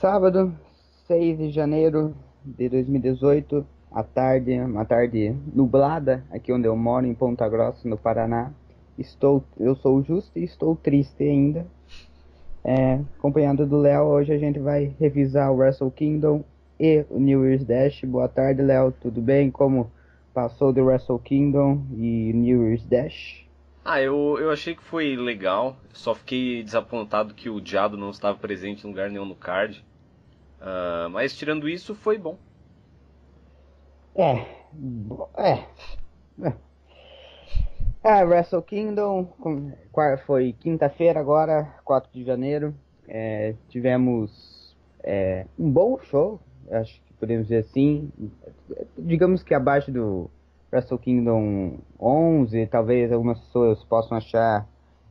sábado, 6 de janeiro de 2018, à tarde, uma tarde nublada, aqui onde eu moro, em Ponta Grossa, no Paraná. Estou, eu sou justo e estou triste ainda. É, acompanhado do Léo, hoje a gente vai revisar o Wrestle Kingdom e o New Year's Dash. Boa tarde, Léo, tudo bem? Como passou do Wrestle Kingdom e New Year's Dash? Ah, eu, eu achei que foi legal. Só fiquei desapontado que o Diado não estava presente em lugar nenhum no card. Uh, mas tirando isso, foi bom. É. É. É, é Wrestle Kingdom foi quinta-feira agora, 4 de janeiro. É, tivemos é, um bom show, acho que podemos dizer assim. Digamos que abaixo do Wrestle Kingdom 11, talvez algumas pessoas possam achar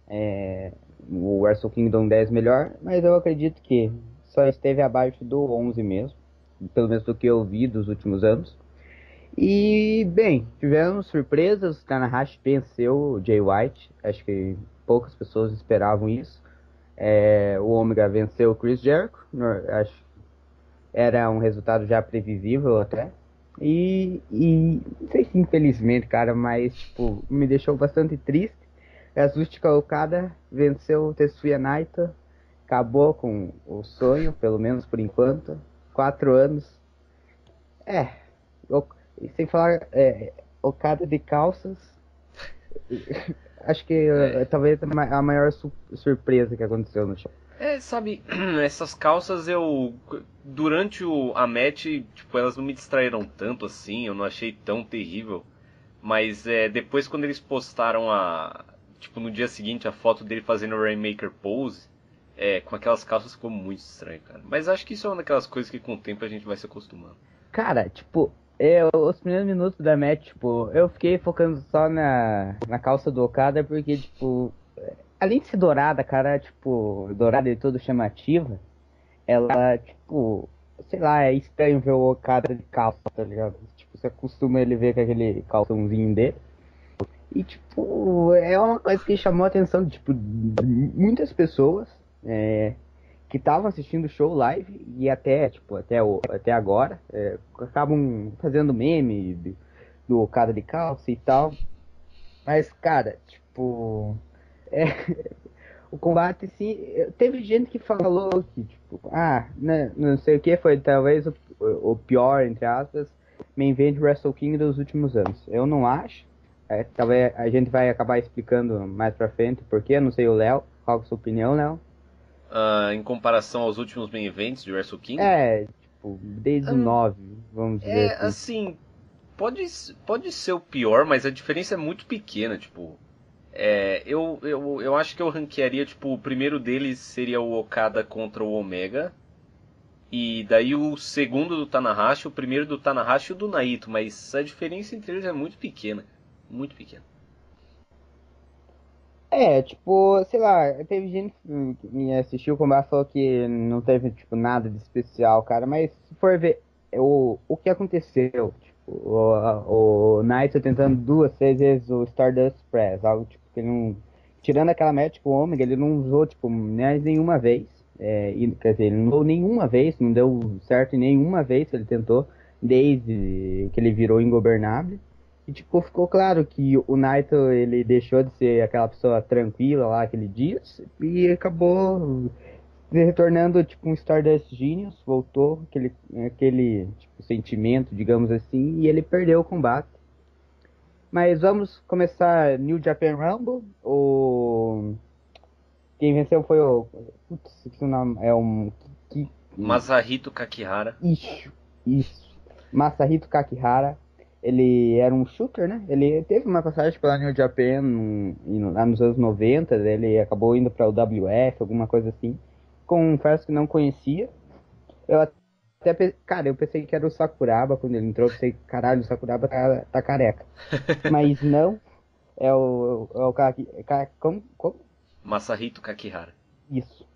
é, o Wrestle Kingdom 10 melhor, mas eu acredito que só esteve abaixo do 11 mesmo, pelo menos do que eu vi dos últimos anos. E, bem, tivemos surpresas, Tanahashi venceu o Jay White, acho que poucas pessoas esperavam isso. É, o Omega venceu o Chris Jericho, acho era um resultado já previsível até. E, e não sei se infelizmente, cara, mas tipo, me deixou bastante triste. Yasushi Okada venceu o Tetsuya Naito, acabou com o sonho, pelo menos por enquanto. Quatro anos. É, sem falar é, Okada de calças. Acho que é. talvez a maior su surpresa que aconteceu no show. É, sabe, essas calças eu. Durante o, a match, tipo, elas não me distraíram tanto assim, eu não achei tão terrível. Mas é, depois quando eles postaram a. Tipo, no dia seguinte a foto dele fazendo o Rainmaker pose, é, com aquelas calças ficou muito estranho, cara. Mas acho que isso é uma daquelas coisas que com o tempo a gente vai se acostumando. Cara, tipo, eu, os primeiros minutos da match, tipo, eu fiquei focando só na, na calça do Okada porque, tipo, além de ser dourada, cara, tipo, dourada e toda chamativa, ela, tipo, sei lá, é estranho ver o Okada de calça, tá ligado? Tipo, você acostuma ele ver com aquele calçãozinho dele. E, tipo, é uma coisa que chamou a atenção, tipo, de muitas pessoas é, que estavam assistindo o show live e até, tipo, até, o, até agora, é, acabam fazendo meme do Okada de calça e tal. Mas, cara, tipo, é, o combate, sim. Teve gente que falou que, tipo, ah, né, não sei o que, foi talvez o, o pior, entre aspas, main event Wrestle King dos últimos anos. Eu não acho. É, talvez a gente vai acabar explicando mais pra frente porque, não sei o Léo. Qual é a sua opinião, Léo? Uh, em comparação aos últimos main events de Wrestle King? É, tipo, desde o 9, vamos dizer. É, assim. assim, pode, pode ser o pior, mas a diferença é muito pequena, tipo. É, eu, eu, eu acho que eu ranquearia, tipo, o primeiro deles seria o Okada contra o Omega. E daí o segundo do Tanahashi, o primeiro do Tanahashi e o do Naito. Mas a diferença entre eles é muito pequena. Muito pequena. É, tipo, sei lá, teve gente que me assistiu o combate falou que não teve, tipo, nada de especial, cara. Mas se for ver o, o que aconteceu, tipo, o, o Naito tentando duas, vezes o Stardust Press, algo tipo ele não. Tirando aquela match com o Omega, ele não usou, tipo, mais nenhuma vez. É, e, quer dizer, ele não usou nenhuma vez, não deu certo nenhuma vez que ele tentou, desde que ele virou ingobernável. E, tipo, ficou claro que o Naito, ele deixou de ser aquela pessoa tranquila lá aquele dia e acabou retornando, tipo, um Stardust Genius, voltou aquele, aquele tipo, sentimento, digamos assim, e ele perdeu o combate. Mas vamos começar New Japan Rumble. O... Quem venceu foi o. Putz, que nome é um. Masahito Kakihara. Isso, isso. Masahito Kakihara. Ele era um shooter, né? Ele teve uma passagem pela New Japan lá nos anos 90. Ele acabou indo para o WF, alguma coisa assim. Confesso que não conhecia. Eu até, cara, eu pensei que era o Sakuraba quando ele entrou. Eu pensei, caralho, o Sakuraba tá, tá careca. Mas não. É o, é o Kaki, como, como? Masahito Kakihara. Isso.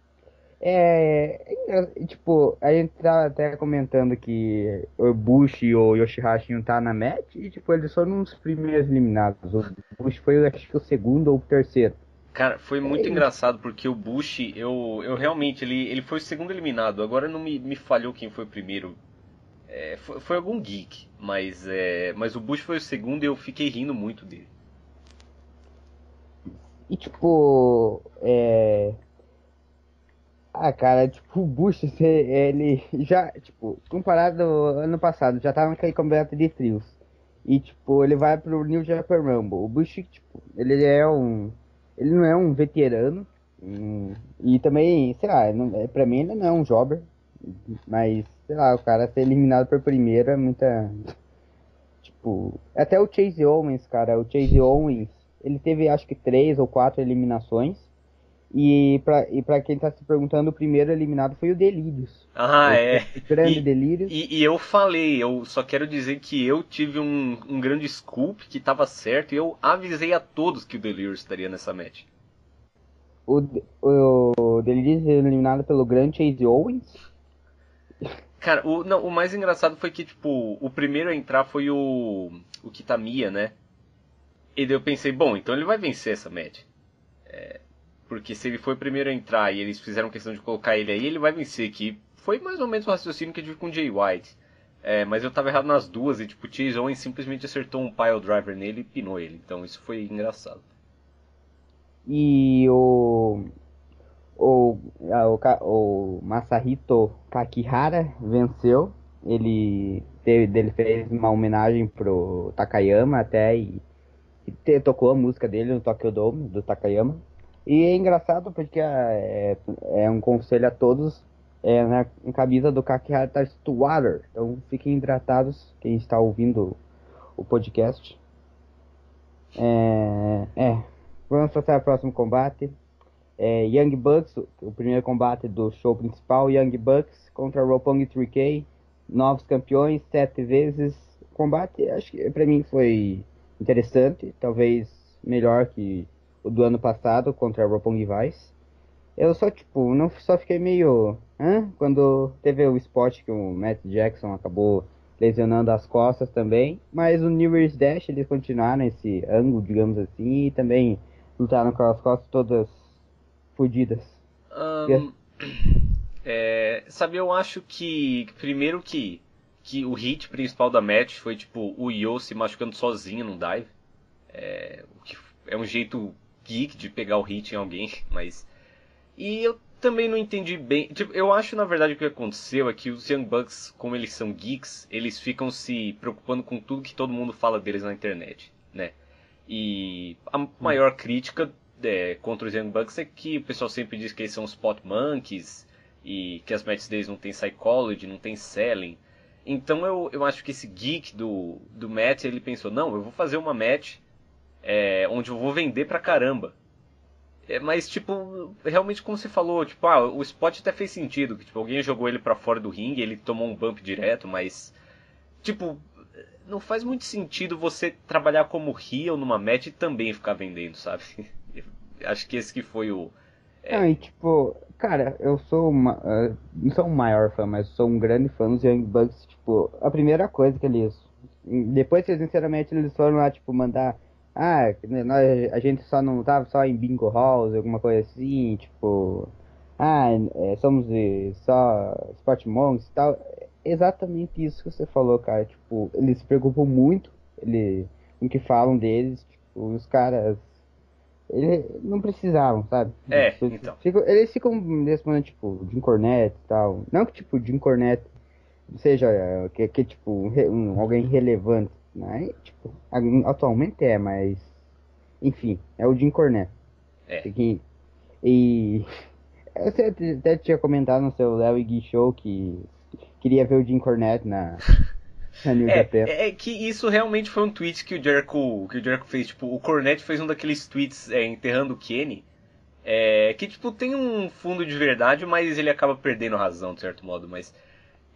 É, é, tipo, a gente tá até comentando que o Bush e o Yoshihashi não tá na match e tipo, eles foram os primeiros eliminados. O Bush foi acho que o segundo ou o terceiro. Cara, foi muito é engraçado porque o Bush, eu, eu realmente, ele, ele foi o segundo eliminado. Agora não me, me falhou quem foi o primeiro. É, foi, foi, algum geek, mas, é, mas o Bush foi o segundo e eu fiquei rindo muito dele. E tipo, é. Ah, cara, tipo, o Bush, ele já, tipo, comparado ao ano passado, já tava naquele campeonato de trios. E, tipo, ele vai pro New Japan Rumble. O Bush, tipo, ele é um. Ele não é um veterano. Um, e também, sei lá, é, pra mim ele não é um jobber. Mas, sei lá, o cara ser eliminado por primeiro é muita. Tipo. Até o Chase Owens, cara. O Chase Owens, ele teve acho que três ou quatro eliminações. E pra, e pra quem tá se perguntando, o primeiro eliminado foi o Delírios. Ah, é. grande e, Delírios. E, e, eu falei, eu só quero dizer que eu tive um, um grande scoop que tava certo e eu avisei a todos que o Delírios estaria nessa match. O, o, o Delírios eliminado pelo grande Chase Owens? Cara, o, não, o mais engraçado foi que, tipo, o primeiro a entrar foi o, o Kitamiya, né? E daí eu pensei, bom, então ele vai vencer essa match. É, porque se ele foi o primeiro a entrar e eles fizeram questão de colocar ele aí, ele vai vencer. Que foi mais ou menos o raciocínio que eu tive com o Jay White. É, mas eu tava errado nas duas e tipo, o Chase Owens simplesmente acertou um pile driver nele e pinou ele. Então isso foi engraçado. E o. O, o, o Masahito Kakihara venceu. Ele, teve, ele fez uma homenagem pro Takayama até e, e tocou a música dele no Tokyo Dome do Takayama. E é engraçado porque é, é um conselho a todos. É, na, na camisa do Kakihara tá water. Então fiquem hidratados, quem está ouvindo o podcast. É, é. Vamos passar ao próximo combate. É, Young Bucks, o primeiro combate do show principal. Young Bucks contra Roppongi 3K. Novos campeões, sete vezes. O combate, acho que pra mim foi interessante. Talvez melhor que o do ano passado contra a Roppongi Vice. Eu só, tipo, não só fiquei meio. Hã? Quando teve o spot que o Matt Jackson acabou lesionando as costas também. Mas o New Year's Dash eles continuaram esse ângulo, digamos assim, e também lutaram com as costas todas fodidas. Um, é, sabe, eu acho que. Primeiro que. Que o hit principal da match foi tipo o Yo se machucando sozinho no dive. É, é um jeito geek de pegar o hit em alguém, mas. E eu também não entendi bem. Tipo, eu acho na verdade o que aconteceu é que os Young Bucks, como eles são geeks, eles ficam se preocupando com tudo que todo mundo fala deles na internet, né? E a maior crítica é, contra os Young Bucks é que o pessoal sempre diz que eles são spot monkeys e que as matches deles não tem psychology, não tem selling. Então eu, eu acho que esse geek do, do Matt, ele pensou, não, eu vou fazer uma match é, onde eu vou vender pra caramba. É, mas, tipo, realmente como você falou, tipo, ah, o spot até fez sentido, que tipo, alguém jogou ele para fora do ringue, ele tomou um bump direto, mas, tipo, não faz muito sentido você trabalhar como heel numa match e também ficar vendendo, sabe? Acho que esse que foi o... É... Não, e tipo, cara, eu sou uma, uh, não sou um maior fã, mas sou um grande fã dos Young Bucks, tipo, a primeira coisa que eles, depois que sinceramente eles foram lá, tipo, mandar ah, nós, a gente só não tava só em bingo halls, alguma coisa assim, tipo, ah, é, somos só Sport Monks e tal. Exatamente isso que você falou, cara. Tipo, eles se preocupam muito ele, em que falam deles. Tipo, os caras. Eles não precisavam, sabe? É, eles, então. Ficam, eles ficam respondendo, tipo, Jim Cornette e tal. Não que, tipo, Jim Cornette seja que, que tipo, um, um, alguém relevante. Né? Tipo, atualmente é, mas. Enfim, é o Jim Cornette. É. Que, e. Você até tinha comentado no seu Léo e Gui Show que queria ver o Jim Cornette na. na New é, é, é, que isso realmente foi um tweet que o Jericho, que o Jericho fez. Tipo, o Cornette fez um daqueles tweets é, enterrando o Kenny. É, que tipo tem um fundo de verdade, mas ele acaba perdendo razão de certo modo. Mas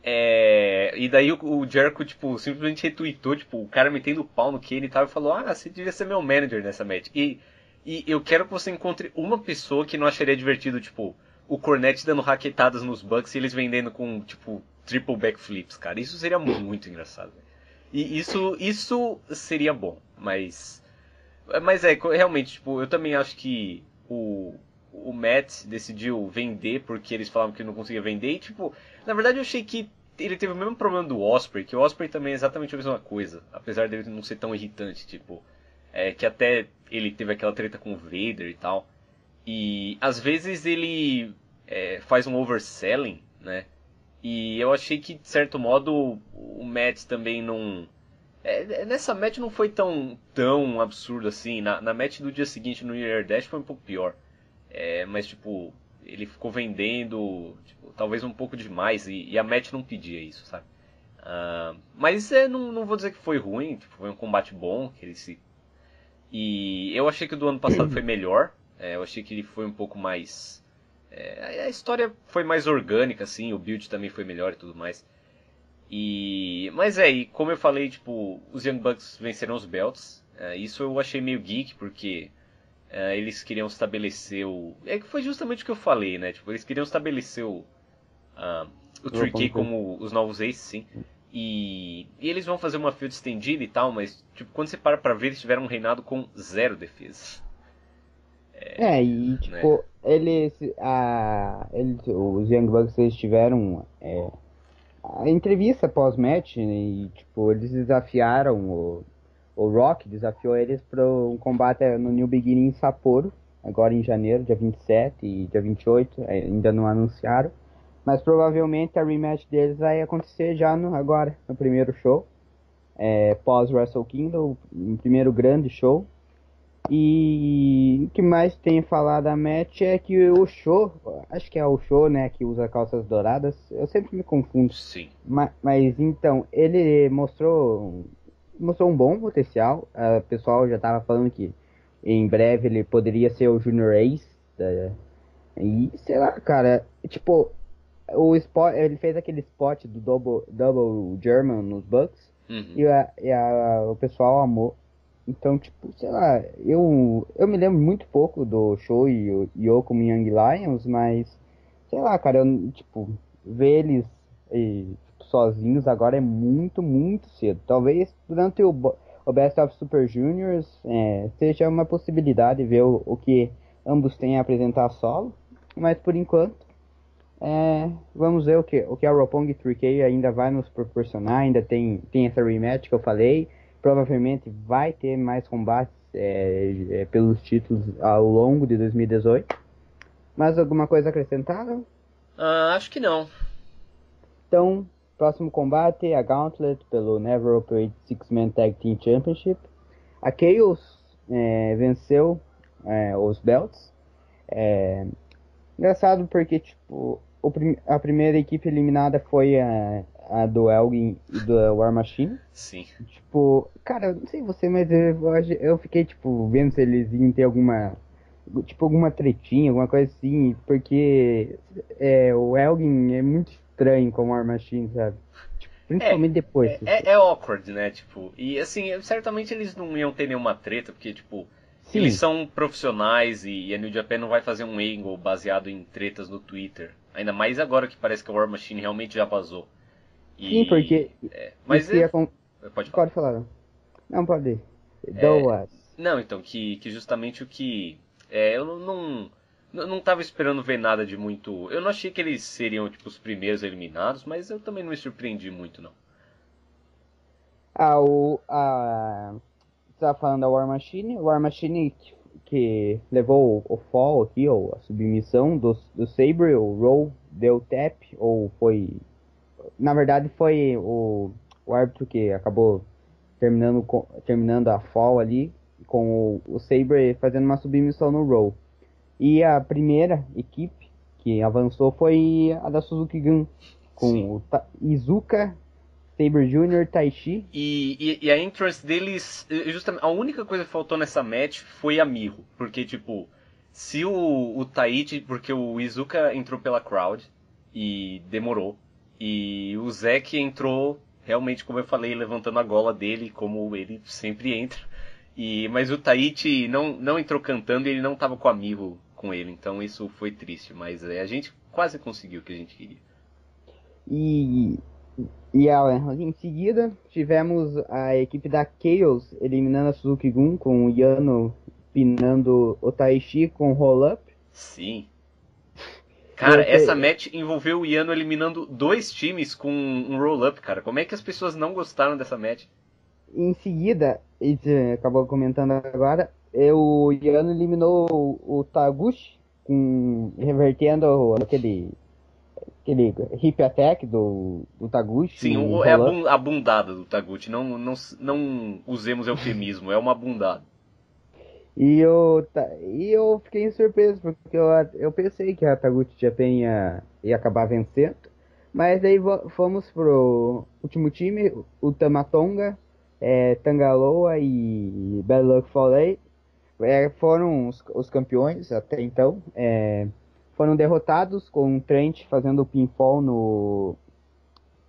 é, e daí o, o Jericho, tipo, simplesmente retweetou, tipo, o cara metendo o pau no que ele tava e falou, ah, você devia ser meu manager nessa match. E, e eu quero que você encontre uma pessoa que não acharia divertido, tipo, o Cornette dando raquetadas nos Bucks e eles vendendo com, tipo, triple backflips, cara. Isso seria muito engraçado. E isso, isso seria bom, mas... Mas é, realmente, tipo, eu também acho que o, o Matt decidiu vender porque eles falavam que não conseguia vender. E, tipo, na verdade eu achei que ele teve o mesmo problema do Osprey, que o Osprey também é exatamente a mesma coisa, apesar dele não ser tão irritante, tipo, é, que até ele teve aquela treta com o Vader e tal. E às vezes ele é, faz um overselling, né? E eu achei que, de certo modo, o Matt também não. É, nessa match não foi tão, tão absurdo assim. Na, na match do dia seguinte no Year Dash foi um pouco pior. É, mas, tipo, ele ficou vendendo, tipo, talvez um pouco demais. E, e, a match não pedia isso, sabe? Uh, mas é, não, não vou dizer que foi ruim. Tipo, foi um combate bom. Que ele se... E eu achei que o do ano passado foi melhor. É, eu achei que ele foi um pouco mais é, a história foi mais orgânica, assim, o build também foi melhor e tudo mais. E, mas é, e como eu falei, tipo, os Young Bucks venceram os belts. É, isso eu achei meio geek, porque é, eles queriam estabelecer o. É que foi justamente o que eu falei, né? Tipo, eles queriam estabelecer o. Uh, o Tricky como os novos Aces, sim. E, e, eles vão fazer uma field estendida e tal, mas tipo, quando você para pra ver, eles tiveram um reinado com zero defesa. É, é e tipo, né? eles, a, eles, os Young Bucks eles tiveram é, a entrevista pós-match né, e tipo, eles desafiaram o, o Rock, desafiou eles para um combate no New Beginning em Sapporo, agora em janeiro, dia 27 e dia 28, é, ainda não anunciaram. Mas provavelmente a rematch deles vai acontecer já no, agora, no primeiro show. É, pós Wrestle Kingdom, o primeiro grande show. E o que mais tem a falar da match é que o show, acho que é o show, né, que usa calças douradas, eu sempre me confundo. Sim. Mas, mas então, ele mostrou mostrou um bom potencial. O pessoal já tava falando que em breve ele poderia ser o Junior Ace. Tá? E sei lá, cara, tipo, o spot, ele fez aquele spot do Double, double German nos Bucks. Uhum. E, a, e a, o pessoal amou. Então, tipo, sei lá, eu, eu me lembro muito pouco do show e o Yo como Young Lions, mas, sei lá, cara, eu, tipo, ver eles e, sozinhos agora é muito, muito cedo. Talvez durante o, o Best of Super Juniors é, seja uma possibilidade ver o, o que ambos têm a apresentar solo, mas por enquanto, é, vamos ver o que, o que a Roppongi 3K ainda vai nos proporcionar, ainda tem, tem essa rematch que eu falei, provavelmente vai ter mais combates é, é, pelos títulos ao longo de 2018. Mais alguma coisa acrescentada? Uh, acho que não. Então, próximo combate, a Gauntlet pelo Never Operate Six Man Tag Team Championship. A Chaos é, venceu é, os belts. É, engraçado porque, tipo, a primeira equipe eliminada foi a, a do Elgin e do War Machine. Sim. Tipo, cara, não sei você, mas eu, eu fiquei, tipo, vendo se eles iam ter alguma. Tipo, alguma tretinha, alguma coisa assim, porque é, o Elgin é muito estranho como War Machine, sabe? Tipo, principalmente é, depois. É, é, é, awkward, né? Tipo, e assim, certamente eles não iam ter nenhuma treta, porque, tipo, Sim. eles são profissionais e, e a New Japan não vai fazer um angle baseado em tretas no Twitter. Ainda mais agora que parece que a War Machine realmente já vazou. E, Sim, porque. É, mas é, com... pode falar. Pode falar. Não, pode. É, não, então, que, que justamente o que. É, eu não. Não, não tava esperando ver nada de muito. Eu não achei que eles seriam, tipo, os primeiros eliminados, mas eu também não me surpreendi muito, não. Ah, o. A. Tava falando da War Machine. War Machine que, que levou o, o fall aqui, ou a submissão do, do Sabre, o Roll deu tap, ou foi na verdade foi o, o árbitro que acabou terminando, terminando a fall ali com o, o Sabre fazendo uma submissão no roll. E a primeira equipe que avançou foi a da Suzuki Gun, com Sim. o Ta Izuka, Sabre Jr., Taishi. E, e, e, a entrance deles, justamente, a única coisa que faltou nessa match foi a Miho, porque tipo, se o, o Taichi, porque o Izuka entrou pela crowd e demorou, e o Zeke entrou realmente, como eu falei, levantando a gola dele, como ele sempre entra. E, mas o Tahiti não, não entrou cantando e ele não estava com amigo com ele, então isso foi triste. Mas é, a gente quase conseguiu o que a gente queria. E, e em seguida tivemos a equipe da Chaos eliminando a Suzuki Gun com o Yano pinando o Taishi com roll-up. Sim. Cara, essa match envolveu o Yano eliminando dois times com um roll-up, cara. Como é que as pessoas não gostaram dessa match? Em seguida, e acabou comentando agora, o Yano eliminou o Taguchi, com, revertendo aquele aquele hip attack do, do Taguchi. Sim, o, é a, bundada do Taguchi. Não, não, não usemos eufemismo, é uma bundada. E eu, e eu fiquei surpreso, porque eu, eu pensei que a Taguchi Japan ia, ia acabar vencendo. Mas aí fomos pro último time, o Tamatonga, é, Tangaloa e Bad Luck Foley. É, foram os, os, campeões até então. É, foram derrotados com o Trent fazendo pinfall no,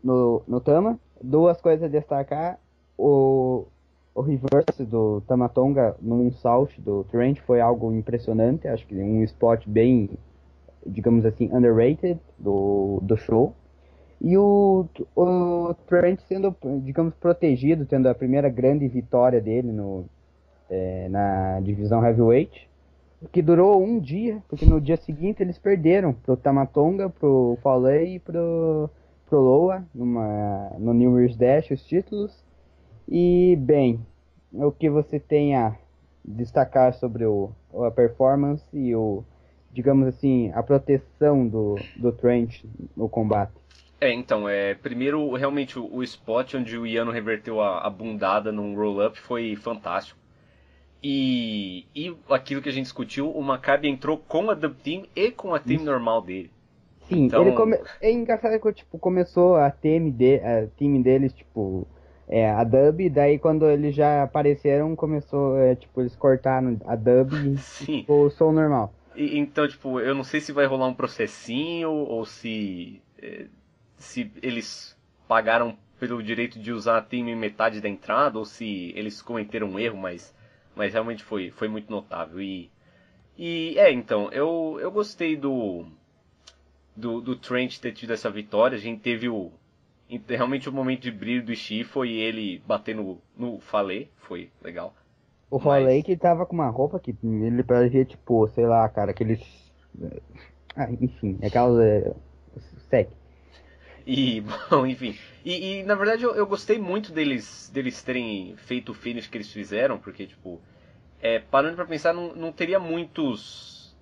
no, no Tama. Duas coisas a destacar. O, o reverse do Tamatonga num South do Trent foi algo impressionante. Acho que um spot bem, digamos assim, underrated do, do show. E o, o Trent sendo, digamos, protegido, tendo a primeira grande vitória dele no, é, na divisão heavyweight que durou um dia, porque no dia seguinte eles perderam pro Tamatonga, pro Falei e pro, pro Loa, numa, no New Year's Dash, os títulos. E, bem, o que você tem a destacar sobre o, a performance e o, digamos assim, a proteção do, do Trent no combate? É, então, é, primeiro, realmente, o, o spot onde o Iano reverteu a, a bundada num roll-up foi fantástico. E, e aquilo que a gente discutiu, o Maccabi entrou com a Dub Team e com a team Isso. normal dele. Sim, então... ele come... é engraçado que tipo, começou a team, de... a team deles, tipo, é, a dub, daí quando eles já apareceram, começou, é, tipo, eles cortaram a dub e tipo, o som normal. E, então, tipo, eu não sei se vai rolar um processinho ou se, é, se eles pagaram pelo direito de usar a team em metade da entrada ou se eles cometeram um erro, mas mas realmente foi, foi muito notável. E, e é, então, eu, eu gostei do, do, do Trent ter tido essa vitória. A gente teve o. Realmente o momento de brilho do Ishii foi ele batendo no, no Falei, foi legal. O Falei Mas... que tava com uma roupa que ele parecia tipo, sei lá, cara, aqueles. Ah, enfim. É, sec. E, bom, enfim. E, e na verdade eu, eu, gostei muito deles, deles terem feito o finish que eles fizeram, porque, tipo, é, parando pra pensar, não, não teria muitos.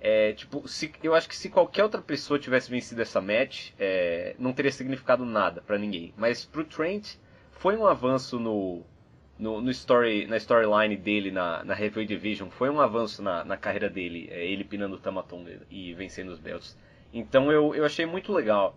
É, tipo, se, eu acho que se qualquer outra pessoa tivesse vencido essa match, é, não teria significado nada para ninguém. Mas pro Trent, foi um avanço no, no, no story, na storyline dele na, na Heavyweight Division, foi um avanço na, na carreira dele, é, ele pinando o Tamatonga e vencendo os belts. Então eu, eu achei muito legal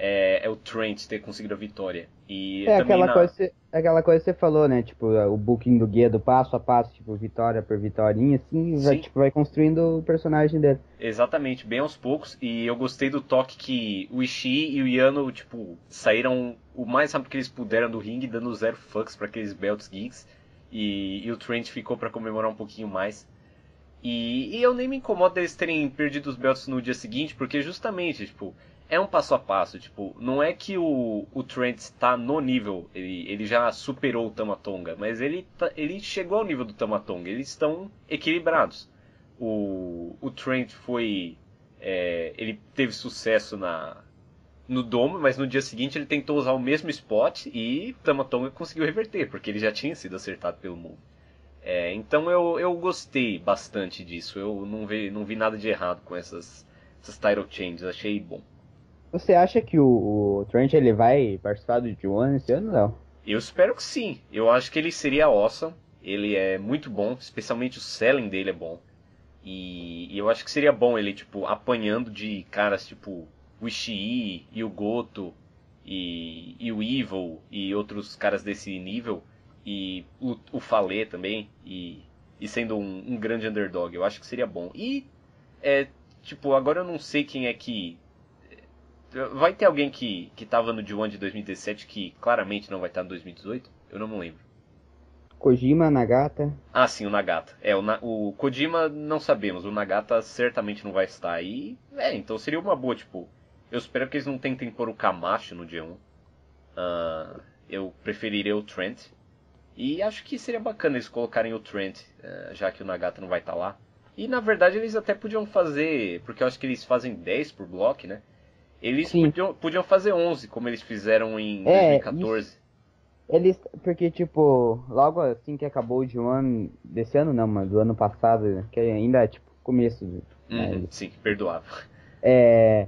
é, é, o Trent ter conseguido a vitória. E é aquela, na... coisa, aquela coisa que você falou, né? Tipo, o booking do guia do passo a passo, tipo, vitória por vitória, assim, vai, tipo, vai construindo o personagem dele. Exatamente, bem aos poucos. E eu gostei do toque que o Ishii e o Yano, tipo, saíram o mais rápido que eles puderam do ringue, dando zero fucks para aqueles belts geeks. E, e o Trent ficou para comemorar um pouquinho mais. E, e, eu nem me incomodo deles terem perdido os belts no dia seguinte, porque justamente, tipo, é um passo a passo, tipo, não é que o, o Trent está no nível, ele, ele já superou o Tamatonga, mas ele, tá, ele chegou ao nível do Tamatonga, eles estão equilibrados. O, o Trent foi. É, ele teve sucesso na, no domo, mas no dia seguinte ele tentou usar o mesmo spot e Tamatonga conseguiu reverter, porque ele já tinha sido acertado pelo mundo. É, então eu, eu gostei bastante disso, eu não vi, não vi nada de errado com essas, essas title changes, achei bom. Você acha que o, o Trent ele vai participar do G1 esse ano, não? Eu espero que sim. Eu acho que ele seria awesome. Ele é muito bom, especialmente o selling dele é bom. E, e eu acho que seria bom ele, tipo, apanhando de caras tipo o Ishii e o Goto e, e o Evil e outros caras desse nível. E o, o Falê também. E, e sendo um, um grande underdog. Eu acho que seria bom. E, é, tipo, agora eu não sei quem é que Vai ter alguém que, que tava no D1 de 2017 que claramente não vai estar no 2018? Eu não me lembro. Kojima, Nagata. Ah, sim, o Nagata. É, o, o Kojima não sabemos, o Nagata certamente não vai estar aí. É, então seria uma boa, tipo. Eu espero que eles não tentem pôr o Kamashi no D1. Uh, eu preferiria o Trent. E acho que seria bacana eles colocarem o Trent, uh, já que o Nagata não vai estar tá lá. E na verdade eles até podiam fazer, porque eu acho que eles fazem 10 por bloco, né? Eles podiam, podiam, fazer 11, como eles fizeram em é, 2014. Isso, eles, porque tipo, logo assim que acabou de um ano, desse ano não, mas do ano passado, que ainda é tipo começo. Uhum, né? Sim, perdoável. É,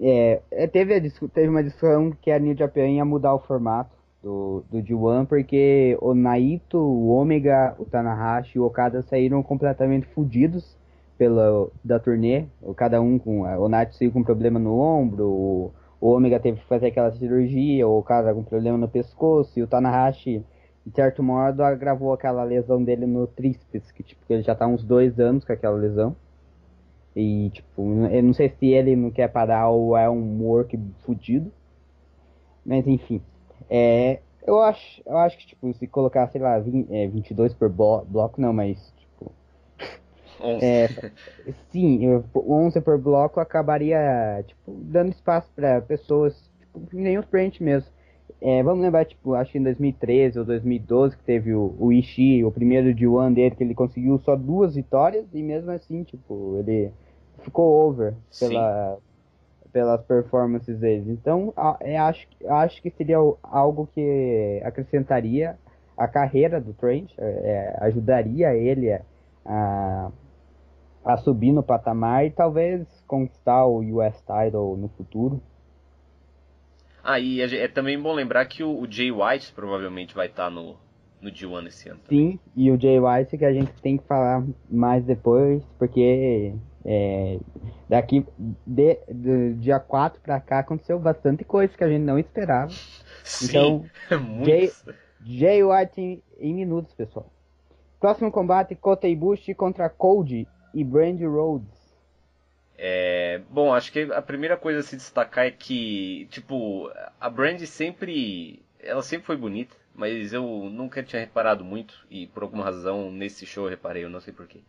é, é teve, teve uma discussão que a New Japan ia mudar o formato do, do G1, porque o Naito, o Omega, o Tanahashi e o Okada saíram completamente fodidos pela da turnê, cada um com o Naito saiu com problema no ombro, o, o Omega teve que fazer aquela cirurgia, o Okada com problema no pescoço e o Tanahashi de certo modo agravou aquela lesão dele no tríceps, que tipo ele já tá uns dois anos com aquela lesão. E tipo, eu não sei se ele não quer parar ou é um work fudido. Mas enfim. É, eu acho, eu acho que, tipo, se colocar, sei lá, 20, é, 22 por bloco, não, mas. 11. É, sim, 11 por bloco acabaria, tipo, dando espaço para pessoas, tipo, nem mesmo. É, vamos lembrar, tipo, acho que em 2013 ou 2012 que teve o, o Ishii, o primeiro de one dele, que ele conseguiu só duas vitórias e mesmo assim, tipo, ele ficou over pela, pelas performances deles. Então, é, acho, acho que seria algo que acrescentaria a carreira do Trent, é, é, ajudaria ele a, a subir no patamar e talvez conquistar o US Title no futuro. Ah, e é, também bom lembrar que o, o Jay White provavelmente vai estar tá no, no G1 esse ano. Também. Sim, e o Jay White que a gente tem que falar mais depois, porque é, daqui de, de, dia 4 pra cá aconteceu bastante coisa que a gente não esperava. Sim, então, Jay, Jay White em, em, minutos, pessoal. Próximo combate: Kota Ibushi contra Cold e Brandy Rhodes. É, bom, acho que a primeira coisa a se destacar é que, tipo, a Brandy sempre. Ela sempre foi bonita, mas eu nunca tinha reparado muito, e por alguma razão nesse show eu reparei, eu não sei porquê.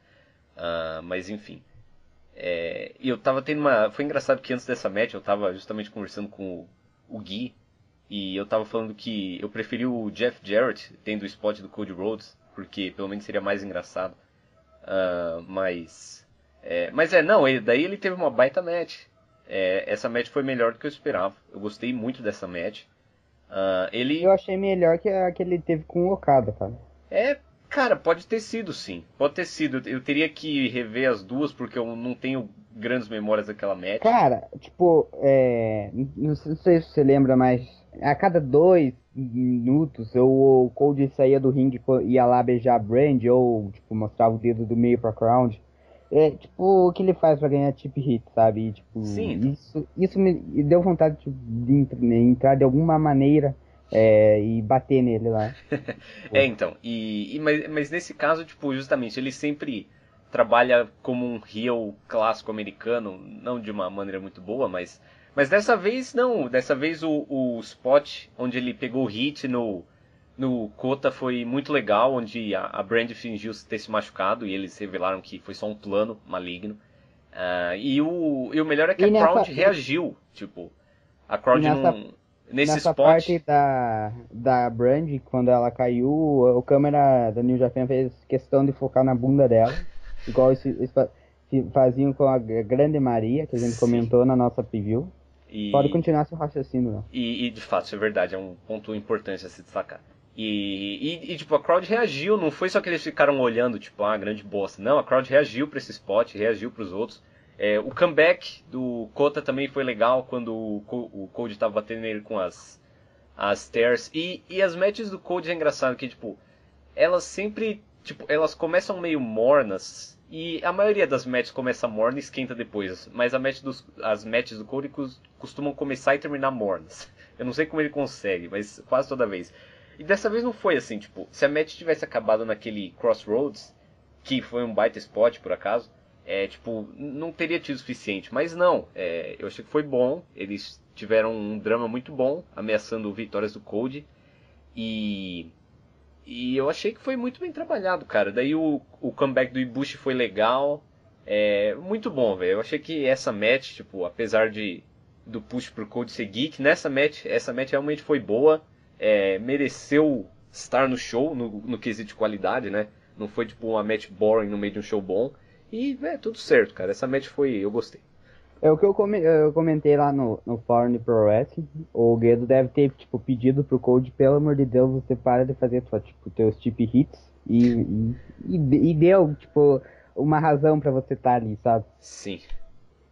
Uh, mas enfim. É, e eu tava tendo uma. Foi engraçado que antes dessa match eu tava justamente conversando com o, o Gui. E eu tava falando que eu preferi o Jeff Jarrett tendo o spot do Cody Rhodes, porque pelo menos seria mais engraçado. Uh, mas. É, mas é, não, ele, daí ele teve uma baita match. É, essa match foi melhor do que eu esperava. Eu gostei muito dessa match. Uh, ele... Eu achei melhor que a que ele teve com o Okada, cara. É, Cara, pode ter sido sim. Pode ter sido. Eu teria que rever as duas porque eu não tenho grandes memórias daquela match. Cara, tipo, é... não sei se você lembra, mas a cada dois minutos o Cold saía do ringue e ia lá beijar a Brand ou tipo, mostrava o dedo do meio pra crowd. É, tipo, o que ele faz pra ganhar tip hit, sabe? E, tipo, Sim. Isso, isso me deu vontade tipo, de entrar de alguma maneira é, e bater nele lá. é, então. E, e, mas, mas nesse caso, tipo, justamente, ele sempre trabalha como um heel clássico americano, não de uma maneira muito boa, mas, mas dessa vez não. Dessa vez o, o spot onde ele pegou o hit no, no Kota foi muito legal, onde a, a Brand fingiu ter se machucado e eles revelaram que foi só um plano maligno. Uh, e, o, e o melhor é que e a nessa... crowd reagiu, tipo, a crowd nessa... não Nesse Nessa spot... parte da, da Brand, quando ela caiu, o câmera da New Japan fez questão de focar na bunda dela, igual eles faziam com a Grande Maria, que a gente Sim. comentou na nossa preview. E... Pode continuar seu raciocínio, não. E, e, de fato, isso é verdade, é um ponto importante a se destacar. E, e, e, tipo, a crowd reagiu, não foi só que eles ficaram olhando, tipo, ah, grande bosta. Não, a crowd reagiu para esse spot, reagiu para os outros. É, o comeback do Kota também foi legal quando o, o Code tava batendo nele com as, as stairs. E, e as matches do Code é engraçado que, tipo, elas sempre, tipo, elas começam meio mornas. E a maioria das matches começa morna e esquenta depois. Mas a match dos, as matches do Cody costumam começar e terminar mornas. Eu não sei como ele consegue, mas quase toda vez. E dessa vez não foi assim, tipo, se a match tivesse acabado naquele Crossroads, que foi um baita spot por acaso, é, tipo, não teria tido o suficiente. Mas não, é, eu achei que foi bom. Eles tiveram um drama muito bom, ameaçando vitórias do Code. E, e eu achei que foi muito bem trabalhado, cara. Daí o, o comeback do Ibushi foi legal. É, muito bom, velho. Eu achei que essa match, tipo, apesar de do push pro Code ser geek, nessa match, essa match realmente foi boa. É, mereceu estar no show, no, no quesito de qualidade, né? Não foi tipo uma match boring no meio de um show bom. E é tudo certo, cara. Essa match foi. Eu gostei. É o que eu, comentei lá no, no Fórum de Pro Wrestling. O Guedo deve ter, tipo, pedido pro Code, pelo amor de Deus, você para de fazer só, tipo, teus tip hits. E, e, e, deu, tipo, uma razão para você estar tá ali, sabe? Sim.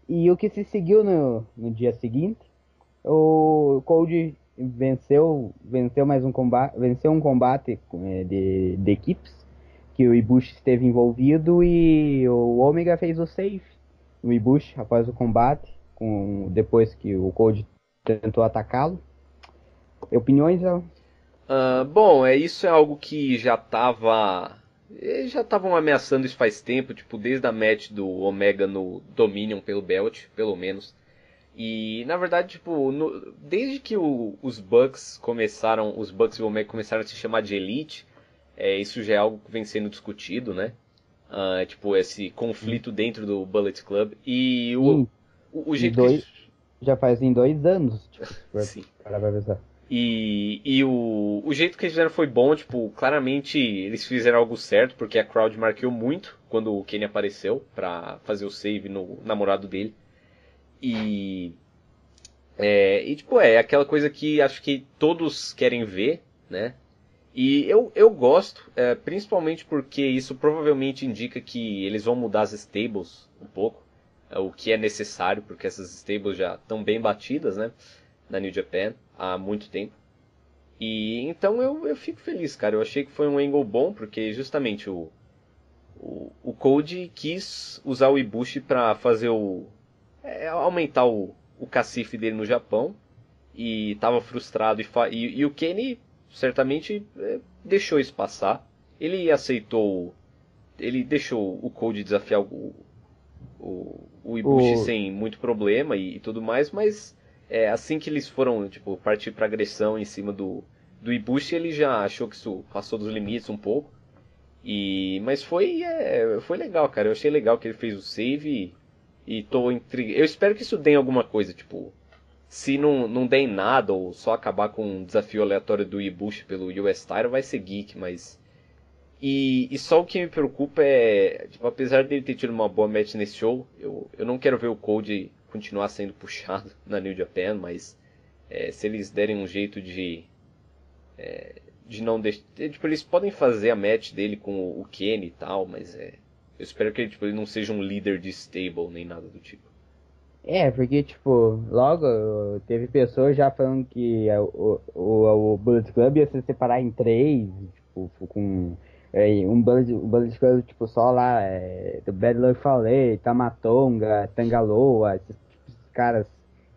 E o que se seguiu no, no dia seguinte, o Code venceu, venceu mais um combate, venceu um combate é, de, de equipes que o Ibushi esteve envolvido e o Omega fez o save no Ibushi após o combate, com, depois que o Code tentou atacá-lo. Opiniões? Uh, bom, é isso é algo que já estava eles já estavam ameaçando isso faz tempo, tipo, desde a match do Omega no Dominion pelo Belt, pelo menos. E na verdade, tipo, no, desde que o, os Bucks começaram, os Bucks e o Omega começaram a se chamar de Elite, é, isso já é algo que vem sendo discutido, né? Uh, tipo, esse conflito dentro do Bullet Club. E o, o, o jeito dois, que... Já faz em dois anos, tipo, Sim. Para e, e o, o jeito que eles fizeram foi bom, tipo, claramente eles fizeram algo certo, porque a crowd marcou muito quando o Kenny apareceu para fazer o save no namorado dele. E. É, e tipo, é aquela coisa que acho que todos querem ver, né? E eu, eu gosto, é, principalmente porque isso provavelmente indica que eles vão mudar as stables um pouco, é, o que é necessário, porque essas stables já estão bem batidas, né? Na New Japan há muito tempo. E então eu, eu fico feliz, cara. Eu achei que foi um angle bom, porque justamente o, o, o Code quis usar o Ibushi para fazer o. É, aumentar o, o cacife dele no Japão. E estava frustrado. E, e, e, o Kenny certamente é, deixou isso passar. Ele aceitou. Ele deixou o Code desafiar o, o, o Ibushi o... sem muito problema e, e tudo mais, mas é, assim que eles foram, tipo, partir pra agressão em cima do, do Ibushi, ele já achou que isso passou dos limites um pouco. E, mas foi, é, foi legal, cara. Eu achei legal que ele fez o save e, e tô intrigado. Eu espero que isso dê alguma coisa, tipo, se não, não der em nada ou só acabar com um desafio aleatório do Ibushi pelo US Title, vai ser geek, mas. E, e só o que me preocupa é, tipo, apesar dele ter tido uma boa match nesse show, eu, eu não quero ver o Code continuar sendo puxado na New Japan, mas é, se eles derem um jeito de é, de não deixar, tipo, eles podem fazer a match dele com o Kenny e tal, mas é, eu espero que ele, tipo, ele não seja um líder de stable nem nada do tipo. É, porque, tipo, logo teve pessoas já falando que o, o, o Bullet Club ia se separar em três, tipo, com é, um Bullet, um Bullet Club, tipo, só lá, é, do Bad Luck Falei, Tamatonga, Tangaloa, esses, esses, caras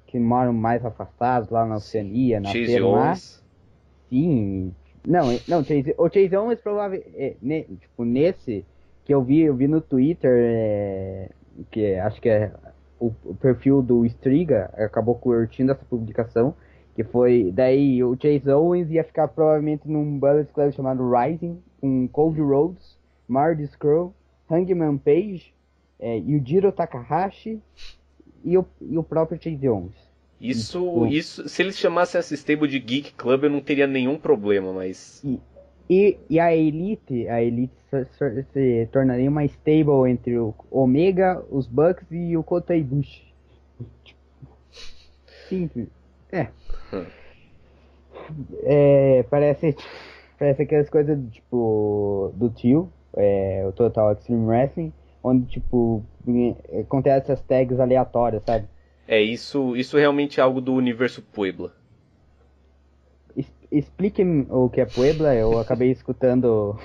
que moram mais afastados lá na Oceania, na lá. Sim. Não, não, Chase, o Chase Owens provavelmente, é, ne, tipo, nesse que eu vi, eu vi no Twitter, é, que acho que é o, o, perfil do Striga acabou curtindo essa publicação, que foi, daí o Chase Owens ia ficar provavelmente num Bullet Club chamado Rising, com Cody Rhodes, Marty Scurll, Hangman Page, é, Yujiro Takahashi e o, e o próprio Chase Owens. Isso, isso, se eles chamassem essa stable de Geek Club, eu não teria nenhum problema, mas. E, e, e a Elite, a Elite se, se, tornaria uma stable entre o Omega, os Bucks e o Kota Ibushi. Simples. É. É parece Parece aquelas coisas tipo do tio, é, o Total Extreme Wrestling, onde tipo acontece essas tags aleatórias, sabe? É, isso, isso realmente é algo do universo Puebla. Explique o que é Puebla, eu acabei escutando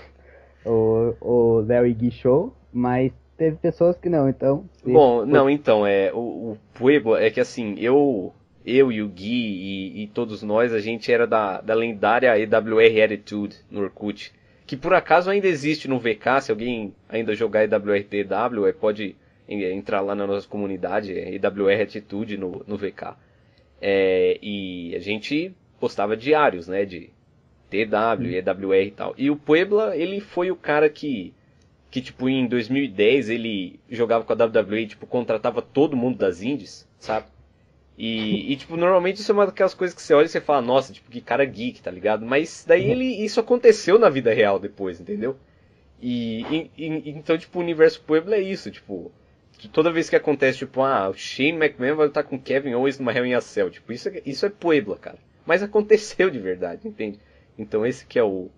o, o Léo Gui Show, mas teve pessoas que não, então. Bom, não, então, é, o, o Puebla é que assim, eu eu e o Gui e, e, todos nós, a gente era da, da lendária EWR Attitude no Orkut. Que por acaso ainda existe no VK, se alguém ainda jogar EWRTW, é, pode entrar lá na nossa comunidade, é EWR Attitude no, no VK. É, e a gente postava diários, né, de TW, EWR e tal. E o Puebla, ele foi o cara que, que tipo, em 2010 ele jogava com a WWE, tipo, contratava todo mundo das indies, sabe? E, e, tipo, normalmente isso é uma daquelas coisas que você olha e você fala, nossa, tipo, que cara geek, tá ligado? Mas daí ele, isso aconteceu na vida real depois, entendeu? E, e, e então, tipo, o universo Puebla é isso, tipo, toda vez que acontece, tipo, ah, o Shane McMahon vai estar com Kevin Owens numa Hell in a Cell, tipo, isso é, isso é Puebla, cara. Mas aconteceu de verdade, entende? Então esse que é o...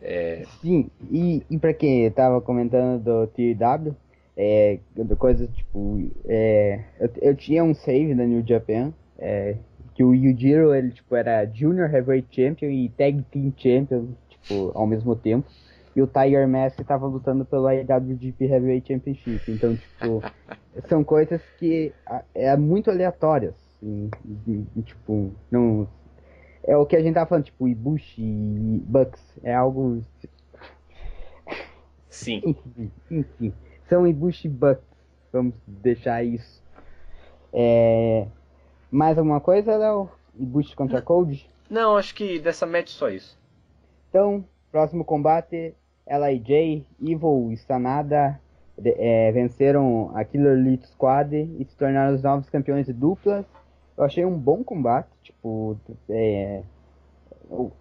É... Sim, e, e pra quem tava comentando do TW, é, coisas tipo, é, eu, eu, tinha um save da New Japan, é, que o Yujiro, ele, tipo, era Junior Heavyweight Champion e Tag Team Champion, tipo, ao mesmo tempo. E o Tiger Mask tava lutando pelo IWGP Heavyweight Championship. Então, tipo, são coisas que é muito aleatórias. Assim, e, e, tipo, não. É o que a gente tava falando, tipo, Ibushi e Bucks. É algo. Sim. Enfim, enfim são Ibushi Bucks. Vamos deixar isso. É... Mais alguma coisa, Léo? Ibushi contra Cold? Não, acho que dessa match só isso. Então, próximo combate, LIJ, Evil e Sanada é, venceram a Killer Elite Squad e se tornaram os novos campeões de duplas. Eu achei um bom combate, tipo, é,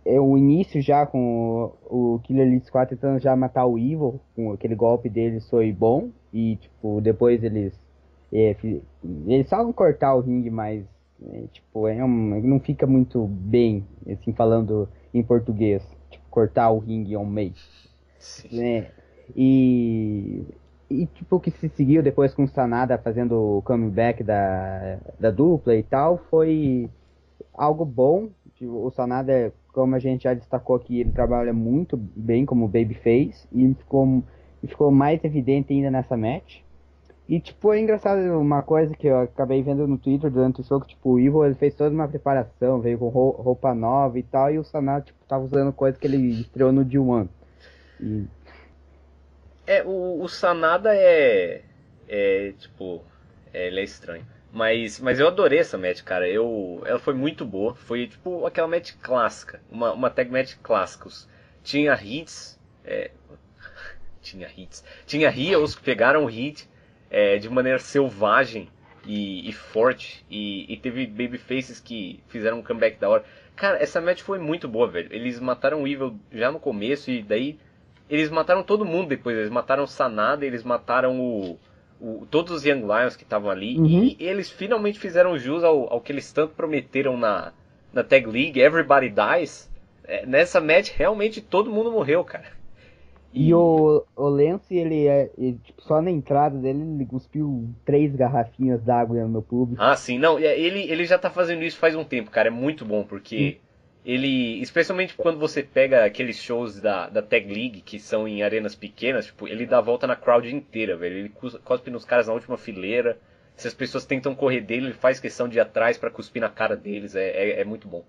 é o início já com o, o Killer Elite 4 tentando já matar o Evil, com aquele golpe deles foi bom, e tipo, depois eles é, eles sabem cortar o ringue, mas é, tipo, é um, não fica muito bem, assim, falando em português, tipo, cortar o ringue ao meio. Né? E, e tipo, o que se seguiu depois com o Sanada fazendo o comeback da, da dupla e tal, foi algo bom. Tipo, o Sanada como a gente já destacou aqui, ele trabalha muito bem como babyface e ficou, ficou mais evidente ainda nessa match. E, tipo, é engraçado uma coisa que eu acabei vendo no Twitter durante o show, que, tipo, o Ivo ele fez toda uma preparação, veio com roupa nova e tal, e o Sanada, tipo, tava usando coisa que ele estreou no D1. E... É, o, o Sanada é, é, tipo, é, ele é estranho. Mas, mas eu adorei essa match, cara. Eu, ela foi muito boa. Foi tipo aquela match clássica. Uma, uma tag match clássicos. Tinha hits. É, tinha hits. Tinha heels que pegaram o hit é, de maneira selvagem e, e forte. E, e, teve babyfaces que fizeram um comeback da hora. Cara, essa match foi muito boa, velho. Eles mataram o Evil já no começo e daí. Eles mataram todo mundo depois. Eles mataram o Sanada, eles mataram o o, todos os Young Lions que estavam ali uhum. e eles finalmente fizeram jus ao, ao que eles tanto prometeram na, na Tag League, Everybody Dies. É, nessa match, realmente todo mundo morreu, cara. E, e o, o Lance, ele, é, ele, tipo, só na entrada dele, ele cuspiu três garrafinhas d'água no meu público. Ah, sim, não, ele, ele já tá fazendo isso faz um tempo, cara, é muito bom, porque ele, especialmente quando você pega aqueles shows da, da Tag League, que são em arenas pequenas, tipo, ele dá a volta na crowd inteira, velho. Ele cospe nos caras na última fileira. Se as pessoas tentam correr dele, ele faz questão de ir atrás para cuspir na cara deles. É, é, é muito bom.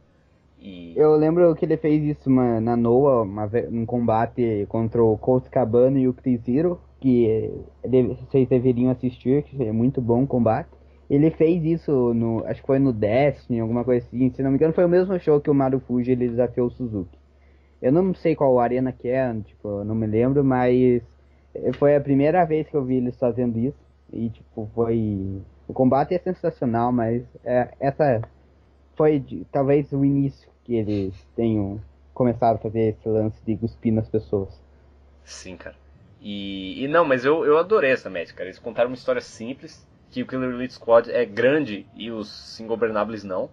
E... Eu lembro que ele fez isso uma, na Noah, uma, um combate contra o Colt Cabana e o Chris Zero, que vocês deveriam assistir, que é muito bom o combate. Ele fez isso no. Acho que foi no Destiny, alguma coisa assim. Se não me engano, foi o mesmo show que o Maru Fuji ele desafiou o Suzuki. Eu não sei qual arena que é, tipo, não me lembro, mas foi a primeira vez que eu vi eles fazendo isso. E tipo, foi. O combate é sensacional, mas é, essa foi de, talvez o início que eles tenham começado a fazer esse lance de cuspir nas pessoas. Sim, cara. E, e não, mas eu, eu adorei essa match, cara. Eles contaram uma história simples que o Killer Elite Squad é grande e os Ingobernables não.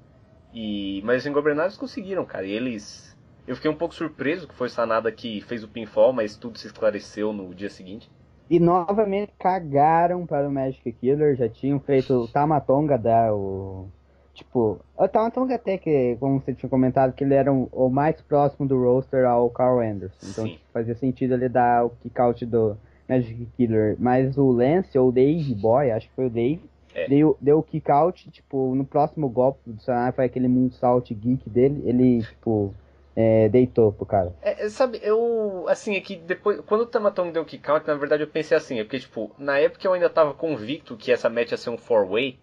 E, mas os Ingobernables conseguiram, cara. E eles. Eu fiquei um pouco surpreso que foi Sanada que fez o pinfall, mas tudo se esclareceu no dia seguinte. E novamente cagaram para o Magic Killer, já tinham feito o Tamatonga dar o. Tipo, o Tamatonga até que, como você tinha comentado, que ele era um, o mais próximo do roster ao Carl Anderson. Então tipo, fazia sentido ele dar o kick out do, Magic Killer, mas o Lance ou o Dave Boy, acho que foi o Dave, é. deu, deu o kick out, tipo, no próximo golpe do Sanai foi aquele moonsault geek dele, ele, tipo, é, deitou pro cara. É, sabe, eu, assim, é que depois, quando o Tamatong deu kick out, na verdade eu pensei assim, é porque, tipo, na época eu ainda tava convicto que essa match ia ser um four-way,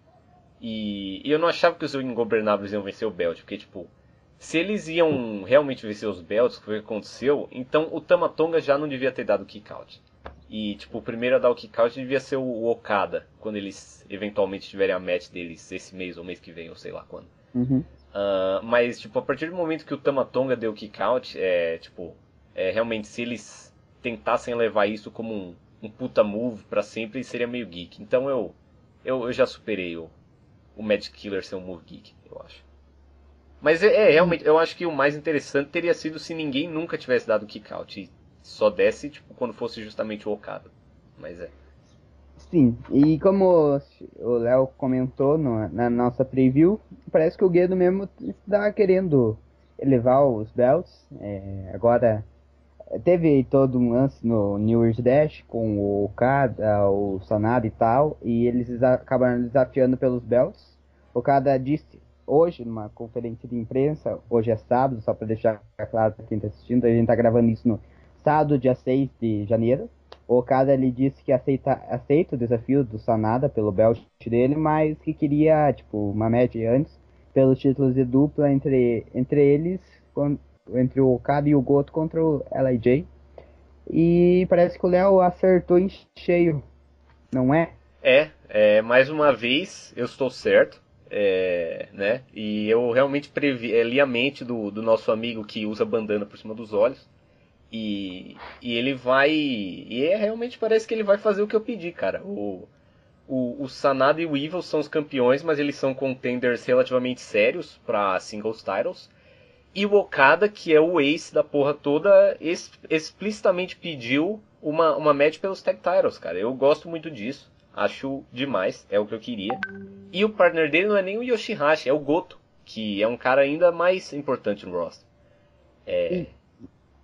e, e eu não achava que os Ingobernáveis iam vencer o Belt, porque, tipo, se eles iam realmente vencer os belts, que foi o que aconteceu, então o Tamatonga já não devia ter dado kick out. E, tipo, o primeiro a dar o kick-out devia ser o Okada, quando eles eventualmente tiverem a match deles esse mês ou mês que vem, ou sei lá quando. Uhum. Uh, mas, tipo, a partir do momento que o Tamatonga deu o kick-out, é, tipo, é, realmente, se eles tentassem levar isso como um, um puta move para sempre, seria meio geek. Então eu, eu, eu já superei o, o Magic Killer ser um move geek, eu acho. Mas é, é, realmente, eu acho que o mais interessante teria sido se ninguém nunca tivesse dado kick-out e só desse, tipo, quando fosse justamente o Okada. Mas é. Sim, e como o Léo comentou no, na nossa preview, parece que o Guedo mesmo está querendo elevar os belts. É, agora teve todo um lance no New Year's Dash com o Okada, o Sanada e tal, e eles acabaram desafiando pelos belts. O Okada disse hoje, numa conferência de imprensa, hoje é sábado, só para deixar claro para quem está assistindo, a gente está gravando isso no sábado, dia 6 de janeiro. O Okada ele disse que aceita, aceita o desafio do Sanada pelo belt dele, mas que queria, tipo, uma média antes, pelos títulos de dupla entre, entre eles, entre o Okada e o Goto contra o LIJ. E parece que o Léo acertou em cheio, não é? É, é mais uma vez eu estou certo. É, né? E eu realmente previ, é, li a mente do, do nosso amigo que usa bandana por cima dos olhos. E, e ele vai. E é, realmente parece que ele vai fazer o que eu pedi, cara. O, o, o Sanada e o Evil são os campeões, mas eles são contenders relativamente sérios para singles titles. E o Okada, que é o ace da porra toda, es, explicitamente pediu uma, uma match pelos tag titles, cara. Eu gosto muito disso. Acho demais, é o que eu queria. E o partner dele não é nem o Yoshihashi, é o Goto, que é um cara ainda mais importante no roster. É... E,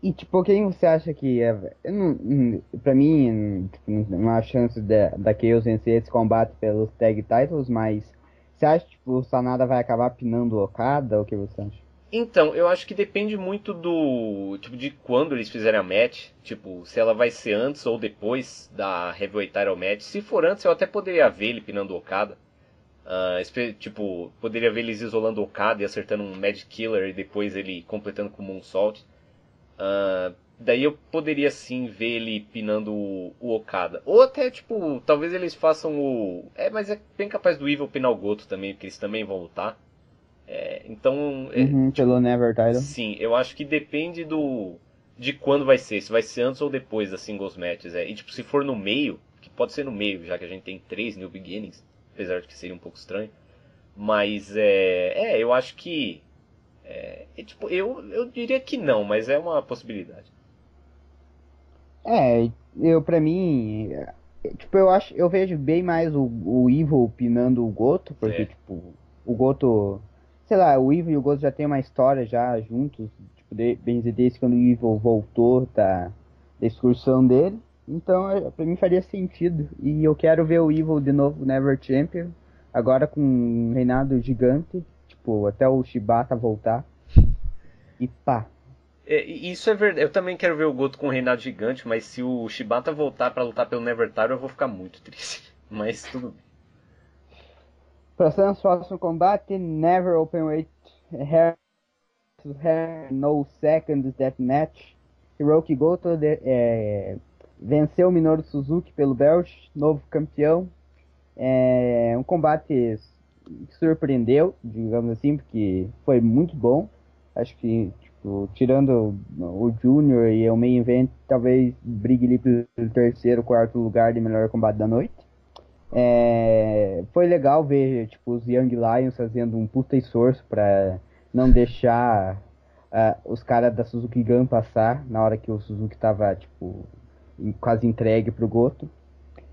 e, tipo, quem você acha que é. Eu não, pra mim, tipo, não há chance da, da Chaos vencer esse combate pelos tag titles, mas você acha que tipo, o Sanada vai acabar pinando o Okada? O que você acha? Então, eu acho que depende muito do. Tipo, de quando eles fizerem a match. Tipo, se ela vai ser antes ou depois da Heavyweight Title Match. Se for antes, eu até poderia ver ele pinando o Okada. Uh, tipo, poderia ver eles isolando o Okada e acertando um Magic Killer e depois ele completando com um Moonsault. Uh, daí eu poderia sim ver ele pinando o, o, Okada. Ou até, tipo, talvez eles façam o. É, mas é bem capaz do Evil pinar o Goto também, porque eles também vão lutar. É, então. É, uhum, tipo, pelo Never Title. Sim, eu acho que depende do. de quando vai ser, se vai ser antes ou depois das singles matches. É. E tipo, se for no meio, que pode ser no meio, já que a gente tem três New Beginnings, apesar de que seria um pouco estranho. Mas é. É, eu acho que. É, é, tipo, eu, eu diria que não, mas é uma possibilidade. É, eu pra mim. Tipo, eu acho. Eu vejo bem mais o, o Evil pinando o Goto, porque, é. tipo, o Goto sei lá, o Ivo e o Gozo já tem uma história já juntos, tipo, de, bem dizer, desde quando o Ivo voltou da, da excursão dele. Então, é, pra mim faria sentido. E eu quero ver o Evil de novo, Never Champion, agora com um reinado gigante, tipo, até o Shibata voltar. E pá. É, isso é verdade. Eu também quero ver o Goto com um reinado gigante, mas se o Shibata voltar para lutar pelo Never Title, eu vou ficar muito triste. Mas tudo bem. Passando próximo combate, Never Openweight Hair No Seconds Death Match. Hiroki Goto de, é, venceu Minoru Suzuki pelo belt, novo campeão. É um combate que surpreendeu, digamos assim, porque foi muito bom. Acho que, tipo, tirando o Junior e o main event, talvez brigue ali pelo terceiro, quarto lugar de melhor combate da noite. É, foi legal ver tipo, os Young Lions fazendo um puta esforço para não deixar uh, os caras da Suzuki Gun passar na hora que o Suzuki tava tipo, quase entregue pro Goto.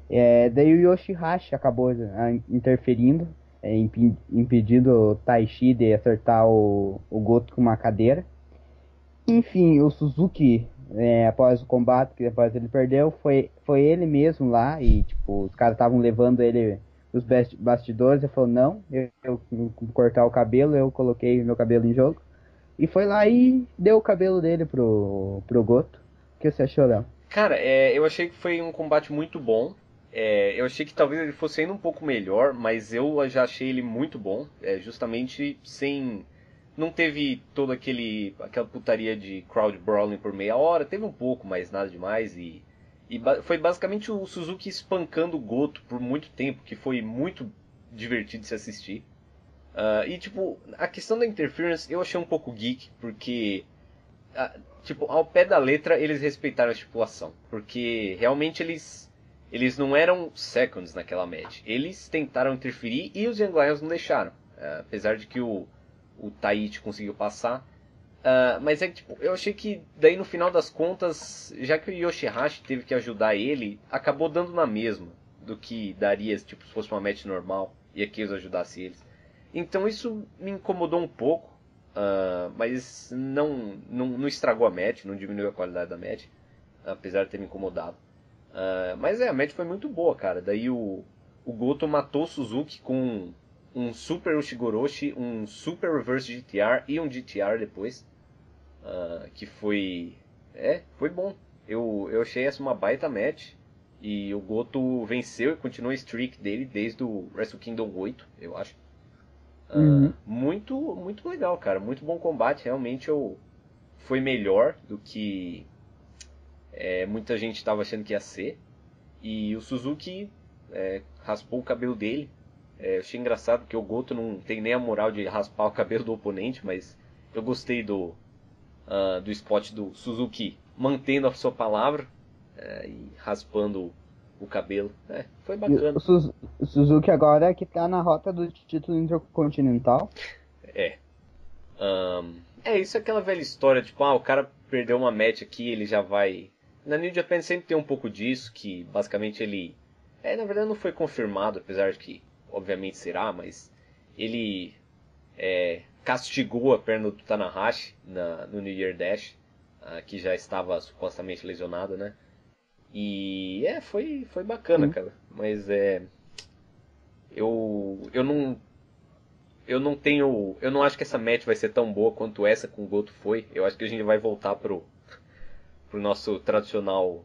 É, daí o Yoshihashi acabou uh, interferindo, é, imp impedindo o Taishi de acertar o, o Goto com uma cadeira. Enfim, o Suzuki é, após o combate, que depois ele perdeu, foi, foi ele mesmo lá e, tipo, os caras estavam levando ele os bastidores, ele falou, não, eu, eu, cortar o cabelo, eu coloquei meu cabelo em jogo. E foi lá e deu o cabelo dele pro, pro Goto. O que você achou, Léo? Cara, é, eu achei que foi um combate muito bom. É, eu achei que talvez ele fosse ainda um pouco melhor, mas eu já achei ele muito bom. É, justamente sem não teve toda aquele aquela putaria de crowd brawling por meia hora, teve um pouco, mas nada demais e E ba foi basicamente o Suzuki espancando o Goto por muito tempo, que foi muito divertido de se assistir. Uh, e tipo, a questão da interference eu achei um pouco geek, porque uh, tipo, ao pé da letra eles respeitaram a estipulação, porque realmente eles eles não eram seconds naquela match. Eles tentaram interferir e os Young Lions não deixaram. Uh, apesar de que o, o Taichi conseguiu passar. Uh, mas é que tipo, eu achei que daí no final das contas, já que o Yoshihashi teve que ajudar ele, acabou dando na mesma do que daria tipo, se fosse uma match normal e aqui eles ajudassem eles. Então isso me incomodou um pouco, uh, mas não, não, não, estragou a match, não diminuiu a qualidade da match, apesar de ter me incomodado. Uh, mas é, a match foi muito boa, cara. Daí o, o Goto matou o Suzuki com um Super Ushigoroshi, um Super Reverse GTR e um GTR depois. Uh, que foi. É, foi bom. Eu, eu achei essa uma baita match. E o Goto venceu e continuou a streak dele desde o Wrestle Kingdom 8, eu acho. Uh, uhum. Muito, muito legal, cara. Muito bom combate. Realmente eu, foi melhor do que é, muita gente estava achando que ia ser. E o Suzuki é, raspou o cabelo dele. É, eu achei engraçado porque o Goto não tem nem a moral de raspar o cabelo do oponente, mas eu gostei do, uh, do spot do Suzuki mantendo a sua palavra uh, e raspando o cabelo. É, foi bacana. O, Suz o, Suzuki agora é que tá na rota do título intercontinental. É. Um, é, isso é aquela velha história, tipo, ah, o cara perdeu uma match aqui, ele já vai. Na New Japan sempre tem um pouco disso, que basicamente ele. É, na verdade não foi confirmado, apesar de que obviamente será, mas ele é, castigou a perna do Tanahashi na, no New Year Dash, uh, que já estava supostamente lesionado, né? E é, foi, foi bacana, uhum. cara. Mas é. Eu. Eu não. Eu não tenho. Eu não acho que essa match vai ser tão boa quanto essa com o Goto foi. Eu acho que a gente vai voltar pro. Pro nosso tradicional.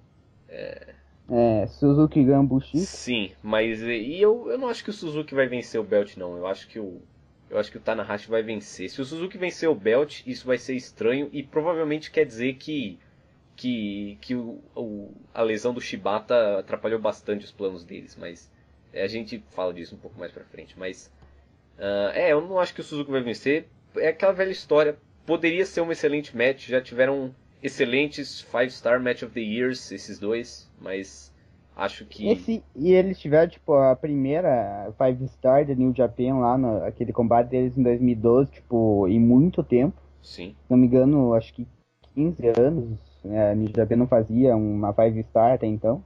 É, é, Suzuki Gambushi. Sim, mas e eu, eu não acho que o Suzuki vai vencer o Belt não. Eu acho que o eu acho que o Tanahashi vai vencer. Se o Suzuki vencer o Belt, isso vai ser estranho e provavelmente quer dizer que que, que o, o, a lesão do Shibata atrapalhou bastante os planos deles, mas é, a gente fala disso um pouco mais pra frente. Mas uh, é, eu não acho que o Suzuki vai vencer. É aquela velha história. Poderia ser um excelente match. Já tiveram excelentes five star match of the years esses dois, mas Acho que. Esse, e eles tiveram, tipo, a primeira Five Star da New Japan lá, no, aquele combate deles em 2012, tipo, em muito tempo. Sim. Se não me engano, acho que 15 anos né, a New Japan não fazia uma Five Star até então.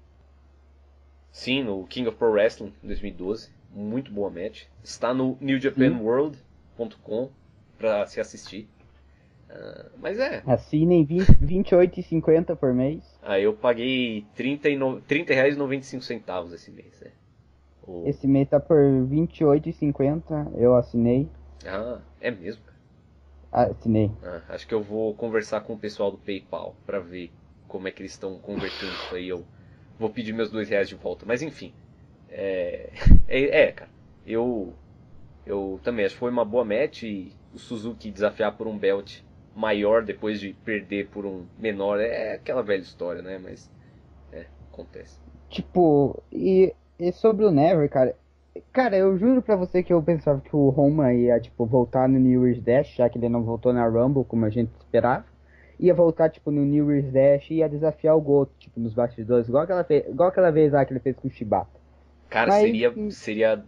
Sim, no King of Pro Wrestling 2012. Muito boa match. Está no newjapanworld.com para se assistir. Uh, mas é. Assinem 28,50 por mês. Ah, eu paguei 30 e no... 30 reais e 95 centavos esse mês, né? O... Esse mês tá por 28,50, eu assinei. Ah, é mesmo? Assinei. Ah, acho que eu vou conversar com o pessoal do PayPal para ver como é que eles estão convertendo isso aí. Eu vou pedir meus dois reais de volta. Mas enfim. É, é, é cara. Eu, eu também acho que foi uma boa match e o Suzuki desafiar por um belt maior depois de perder por um menor. É aquela velha história, né? Mas é, acontece. Tipo, e, e sobre o Never, cara. Cara, eu juro pra você que eu pensava que o Roma ia, tipo, voltar no New Year's Dash, já que ele não voltou na Rumble, como a gente esperava. Ia voltar, tipo, no New Year's Dash e ia desafiar o Goto, tipo, nos bastidores, igual aquela, igual aquela vez lá que ele fez com o Shibata. Cara, Mas, seria, seria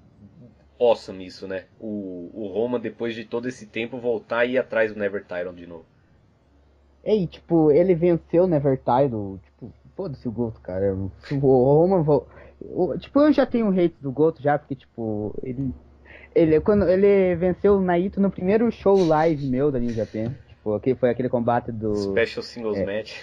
awesome isso, né? O, o Roma, depois de todo esse tempo, voltar e ir atrás do Never Title de novo. Ei, tipo, ele venceu o Never Title, tipo, foda-se o Goto, cara. O Roma, o, tipo, eu já tenho hate do Goto já, porque, tipo, ele, ele, quando ele venceu o Naito no primeiro show live meu da New Japan, tipo, foi aquele combate do... Special Singles é, Match.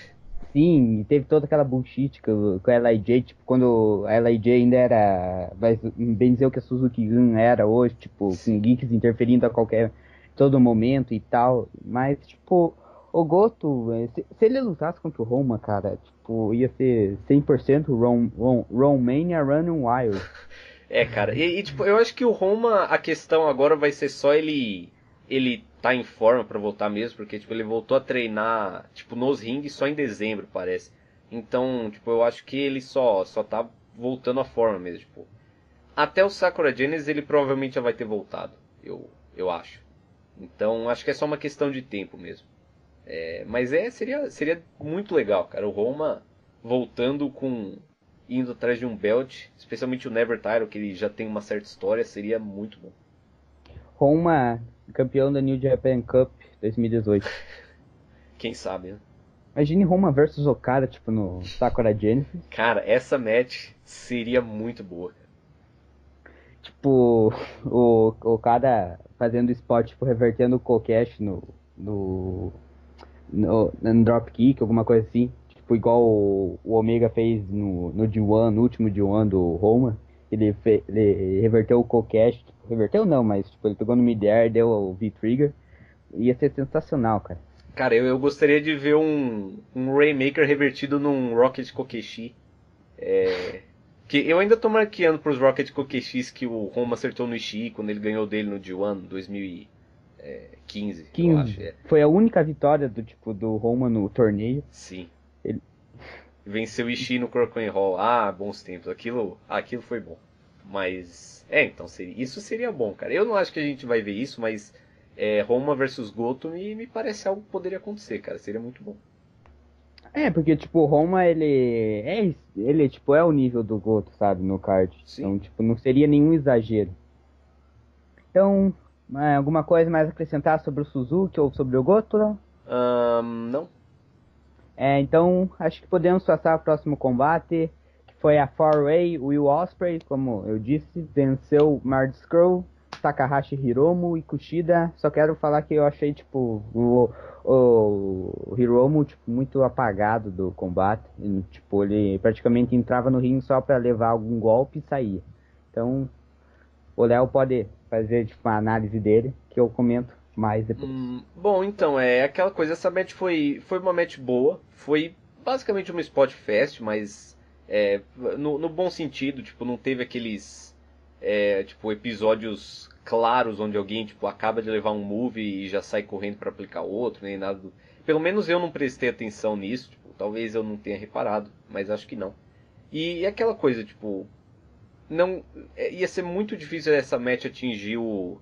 Sim, teve toda aquela bullshit com, com a LIJ, tipo, quando a LIJ ainda era, bem dizer o que a Suzuki Gun era hoje, tipo, com geeks interferindo a qualquer, todo momento e tal, mas, tipo, o Goto, se, se ele lutasse contra o Roma, cara, tipo, ia ser 100% Rom, Rom, Romania Running Wild. É, cara, e, e, tipo, eu acho que o Roma, a questão agora vai ser só ele ele tá em forma para voltar mesmo, porque tipo, ele voltou a treinar tipo nos rings só em dezembro, parece. Então, tipo, eu acho que ele só, só tá voltando à forma mesmo, tipo. Até o Sakura Genesis ele provavelmente já vai ter voltado, eu, eu acho. Então, acho que é só uma questão de tempo mesmo. É, mas é, seria, seria muito legal, cara. O Roma voltando com. indo atrás de um belt, especialmente o Never Title, que ele já tem uma certa história, seria muito bom. Roma, campeão da New Japan Cup 2018. Quem sabe, né? Imagine Roma versus Okada, tipo, no Sakura Genesis. Cara, essa match seria muito boa. Tipo, o Okada fazendo spot, tipo, revertendo o Kokesh no, no, no, no dropkick, alguma coisa assim. Tipo, igual o, o Omega fez no, no D1, no último D1 do Roma. Ele, fe, ele reverteu o Kokesh, reverteu não, mas tipo, ele pegou no mid-air, deu o V-trigger. Ia ser sensacional, cara. Cara, eu, eu gostaria de ver um, um Rainmaker revertido num Rocket Kokeshi. É, que eu ainda tô marqueando pros Rocket Kokeshis que o Roma acertou no Ishii quando ele ganhou dele no D1 2015. 15. Acho, é. Foi a única vitória do tipo do Roma no torneio. Sim. Venceu o Ishii no Crocodile Hall. Ah, bons tempos. Aquilo, aquilo foi bom. Mas. É, então seria, isso seria bom, cara. Eu não acho que a gente vai ver isso, mas é, Roma versus Goto me, me parece algo que poderia acontecer, cara. Seria muito bom. É, porque, tipo, Roma, ele é, ele, tipo, é o nível do Goto, sabe, no card. Sim. Então, tipo, não seria nenhum exagero. Então, é, alguma coisa mais a acrescentar sobre o Suzuki ou sobre o Goto? Não? Um, não. É, então, acho que podemos passar ao próximo combate, que foi a Four-Way Will Osprey, como eu disse, venceu Mard Scroll, Takahashi Hiromu e Kushida. Só quero falar que eu achei, tipo, o, o Hiromu tipo, muito apagado do combate. Ele, tipo, ele praticamente entrava no ringue só para levar algum golpe e saía. Então, o Léo pode fazer tipo, uma análise dele, que eu comento mais depois. Hum, bom, então, é aquela coisa, essa match foi, foi uma match boa, foi basicamente uma spot fest, mas é, no, no bom sentido, tipo, não teve aqueles é, tipo, episódios claros onde alguém tipo acaba de levar um move e já sai correndo para aplicar outro, nem nada. Do... Pelo menos eu não prestei atenção nisso, tipo, talvez eu não tenha reparado, mas acho que não. E, e aquela coisa, tipo, não é, ia ser muito difícil essa match atingir o,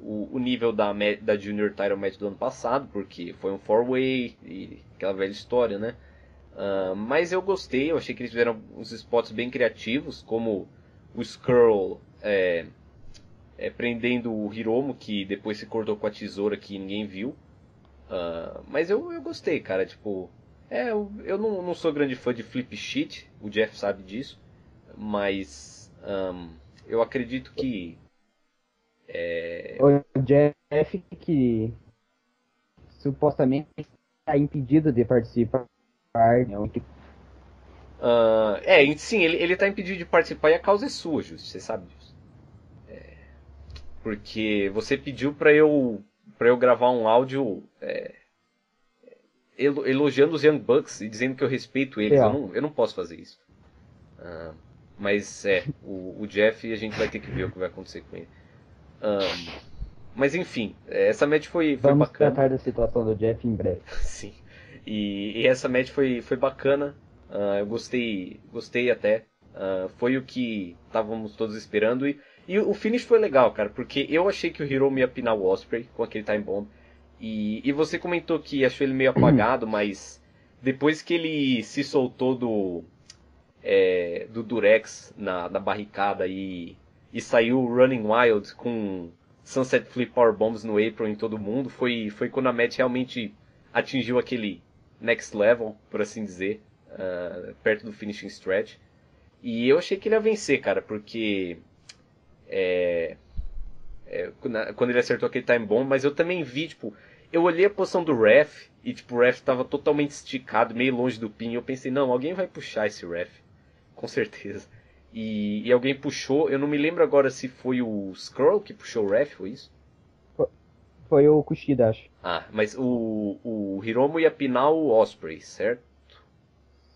o, o nível da, da Junior Title Match do ano passado, porque foi um four-way e aquela velha história, né? Uh, mas eu gostei, eu achei que eles fizeram uns spots bem criativos, como o Skrull é, é, prendendo o Hiromo, que depois se cortou com a tesoura que ninguém viu. Uh, mas eu, eu gostei, cara. Tipo, é, eu, eu não, não sou grande fã de flip sheet, o Jeff sabe disso. Mas um, eu acredito que. É... O Jeff que supostamente está impedido de participar. Né? Uh, é, sim, ele, ele tá impedido de participar e a causa é sua, Justo, você sabe disso. Porque você pediu para eu para eu gravar um áudio é, elogiando os Young Bucks e dizendo que eu respeito eles. É. Eu, não, eu não posso fazer isso. Uh, mas é, o, o, Jeff a gente vai ter que ver o que vai acontecer com ele. Um, mas enfim, essa match foi, foi Vamos bacana. tratar da situação do Jeff em breve. Sim. E, e, essa match foi, foi bacana. Uh, eu gostei, gostei até. Uh, foi o que estávamos todos esperando. E e o finish foi legal, cara, porque eu achei que o Hiromu ia pinar o Osprey com aquele time bomb. E, e você comentou que achou ele meio apagado, mas depois que ele se soltou do, é, do Durex na, na barricada e, e saiu Running Wild com Sunset Flip Power Bombs no April em todo mundo, foi, foi quando a match realmente atingiu aquele next level, por assim dizer, uh, perto do finishing stretch. E eu achei que ele ia vencer, cara, porque é, é, quando ele acertou aquele time bomb, mas eu também vi, tipo, eu olhei a posição do ref e tipo, o ref tava totalmente esticado, meio longe do pin, e eu pensei, não, alguém vai puxar esse ref, com certeza. E, e alguém puxou, eu não me lembro agora se foi o Skrull que puxou o ref, foi isso? Foi o Kushida, acho. Ah, mas o, o Hiromu ia pinar o Osprey, certo?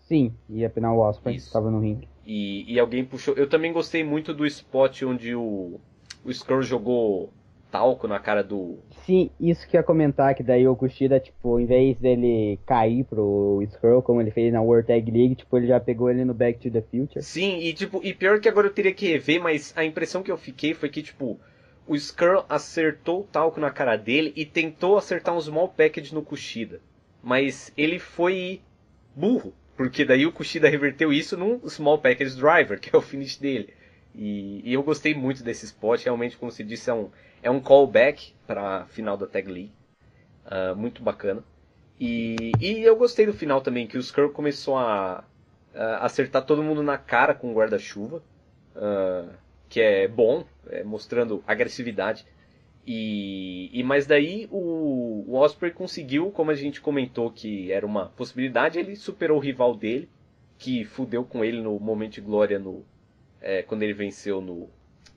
Sim, ia pinar o Osprey, estava no ringue. E, e alguém puxou. Eu também gostei muito do spot onde o, o Skrull jogou talco na cara do. Sim, isso que eu ia comentar, que daí o Kushida, tipo, em vez dele cair pro Skrull, como ele fez na World Tag League, tipo, ele já pegou ele no Back to the Future. Sim, e tipo, e pior que agora eu teria que rever, mas a impressão que eu fiquei foi que, tipo, o Skrull acertou o talco na cara dele e tentou acertar um small package no Kushida. Mas ele foi burro, porque daí o Kushida reverteu isso num small package driver, que é o finish dele. E, e, eu gostei muito desse spot, realmente, como você disse, é um, é um callback para final da Tag League. Uh, muito bacana. E, e eu gostei do final também, que o Skrull começou a, a acertar todo mundo na cara com o guarda-chuva. Uh, que é bom, é, mostrando agressividade. E, e mas daí o, o Osprey conseguiu, como a gente comentou que era uma possibilidade, ele superou o rival dele, que fudeu com ele no momento de glória no, é, quando ele venceu no,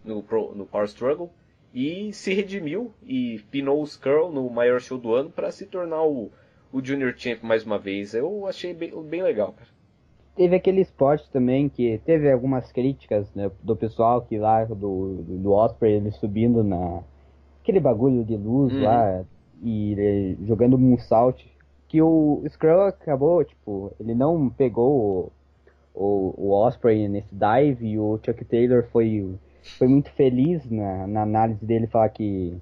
no, no Power Struggle e se redimiu e pinou o Skrull no maior show do ano para se tornar o, o Junior Champ mais uma vez. Eu achei bem, bem legal, cara. Teve aquele spot também que teve algumas críticas né, do pessoal que lá do, do Osprey, ele subindo na aquele bagulho de luz uhum. lá e ele, jogando moonsault que o Skrull acabou, tipo, ele não pegou o, o Osprey nesse dive e o Chuck Taylor foi, foi muito feliz na, na análise dele falar que,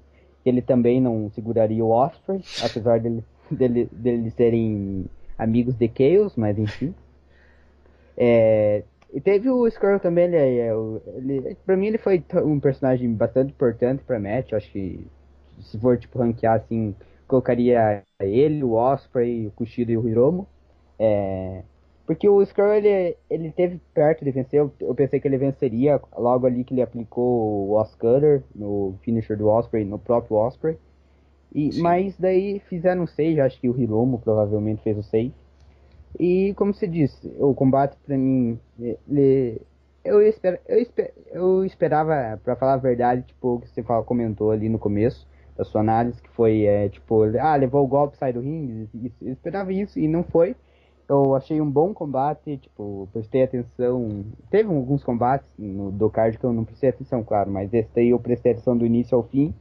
ele também não seguraria o Osprey, apesar dele, dele, dele serem amigos de Chaos, mas enfim. É, e teve o Skrull também, ele, é, ele, pra mim ele foi um personagem bastante importante pra match, acho que se for tipo ranquear assim, colocaria ele, o Osprey, o Kushida e o Hiromo. É, porque o Skrull, ele, ele teve perto de vencer, eu, eu, pensei que ele venceria logo ali que ele aplicou o Oscutter no finisher do Osprey, no próprio Osprey. E, mas daí fizeram um save, acho que o Hiromo provavelmente fez o save. E como você disse, o combate pra mim, ele, eu, esper, eu, esper, eu esperava, pra falar a verdade, tipo, o que você fala, comentou ali no começo da sua análise, que foi, é, tipo, ah, levou o golpe, sai do ringue, eu esperava isso e não foi. Eu achei um bom combate, tipo, prestei atenção. Teve alguns combates no, do card que eu não prestei atenção, claro, mas daí eu prestei atenção do início ao fim.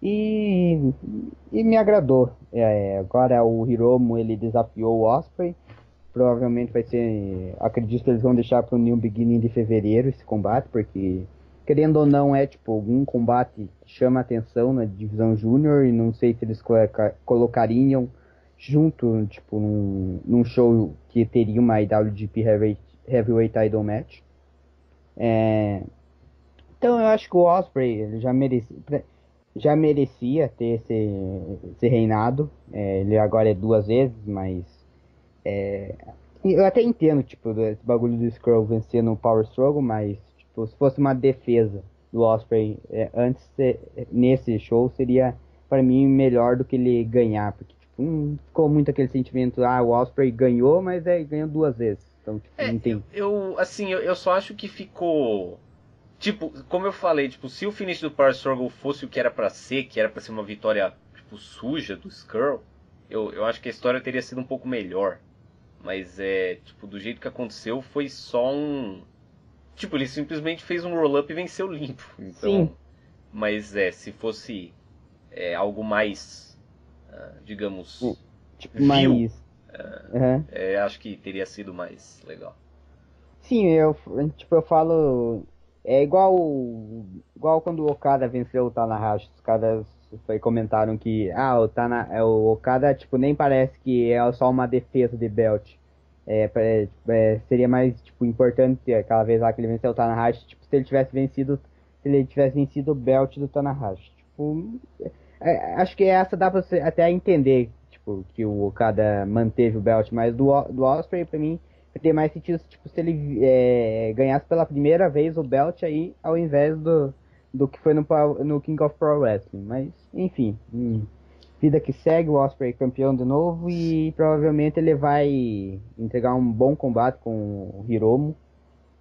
E, e me agradou. É, agora o Hiromo ele desafiou o Osprey. Provavelmente vai ser. Acredito que eles vão deixar para o New Beginning de fevereiro esse combate, porque querendo ou não é tipo algum combate que chama atenção na divisão júnior e não sei se eles colocariam junto, tipo, num, num show que teria uma IWGP Heavyweight, Title Match. É, então eu acho que o Osprey já merecia, já merecia ter esse, esse reinado. É, ele agora é duas vezes, mas é, eu até entendo, tipo, esse bagulho do Skrull vencer no Power Struggle, mas tipo, se fosse uma defesa do Osprey é, antes nesse show seria para mim melhor do que ele ganhar, porque Hum, ficou muito aquele sentimento, ah, o Osprey ganhou, mas é, ganhou duas vezes. Então, tipo, é, não tem. Eu, assim, eu, eu, só acho que ficou. Tipo, como eu falei, tipo, se o finish do Power Struggle fosse o que era para ser, que era para ser uma vitória, tipo, suja do Skrull, eu, eu acho que a história teria sido um pouco melhor. Mas é, tipo, do jeito que aconteceu, foi só um. Tipo, ele simplesmente fez um roll-up e venceu limpo. Então, Sim. Mas é, se fosse é, algo mais digamos, tipo, mais. uhum. é, acho que teria sido mais legal. Sim, eu, tipo, eu falo. É igual, igual quando o Okada venceu o Tanahashi. Os caras foi, comentaram que ah, o, Tana, é, o Okada tipo, nem parece que é só uma defesa de belt. É, é, seria mais tipo, importante aquela vez lá que ele venceu o Tanahashi, tipo, se ele tivesse vencido, se ele tivesse vencido o belt do Tanahashi. Tipo, é, acho que essa dá pra você até entender, tipo, que o Okada manteve o belt, mas do, do Osprey, pra mim, tem mais sentido, tipo, se ele é, ganhasse pela primeira vez o belt aí, ao invés do, do que foi no, no King of Pro Wrestling. Mas, enfim, hum, vida que segue, o Osprey campeão de novo e provavelmente ele vai entregar um bom combate com o Hiromo.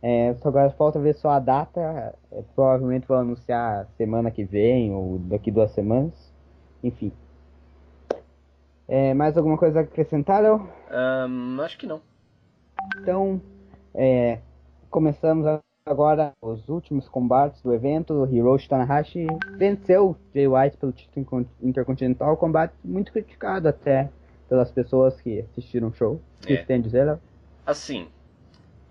É, só agora falta ver só a data. É, provavelmente vão anunciar semana que vem ou daqui duas semanas. Enfim. É, mais alguma coisa a acrescentar, Um, acho que não. Então, é, começamos agora os últimos combates do evento, Hiroshi Tanahashi venceu Jay White pelo título intercontinental, combate muito criticado até pelas pessoas que assistiram o show. O que É. você tem a dizer, Léo? Assim,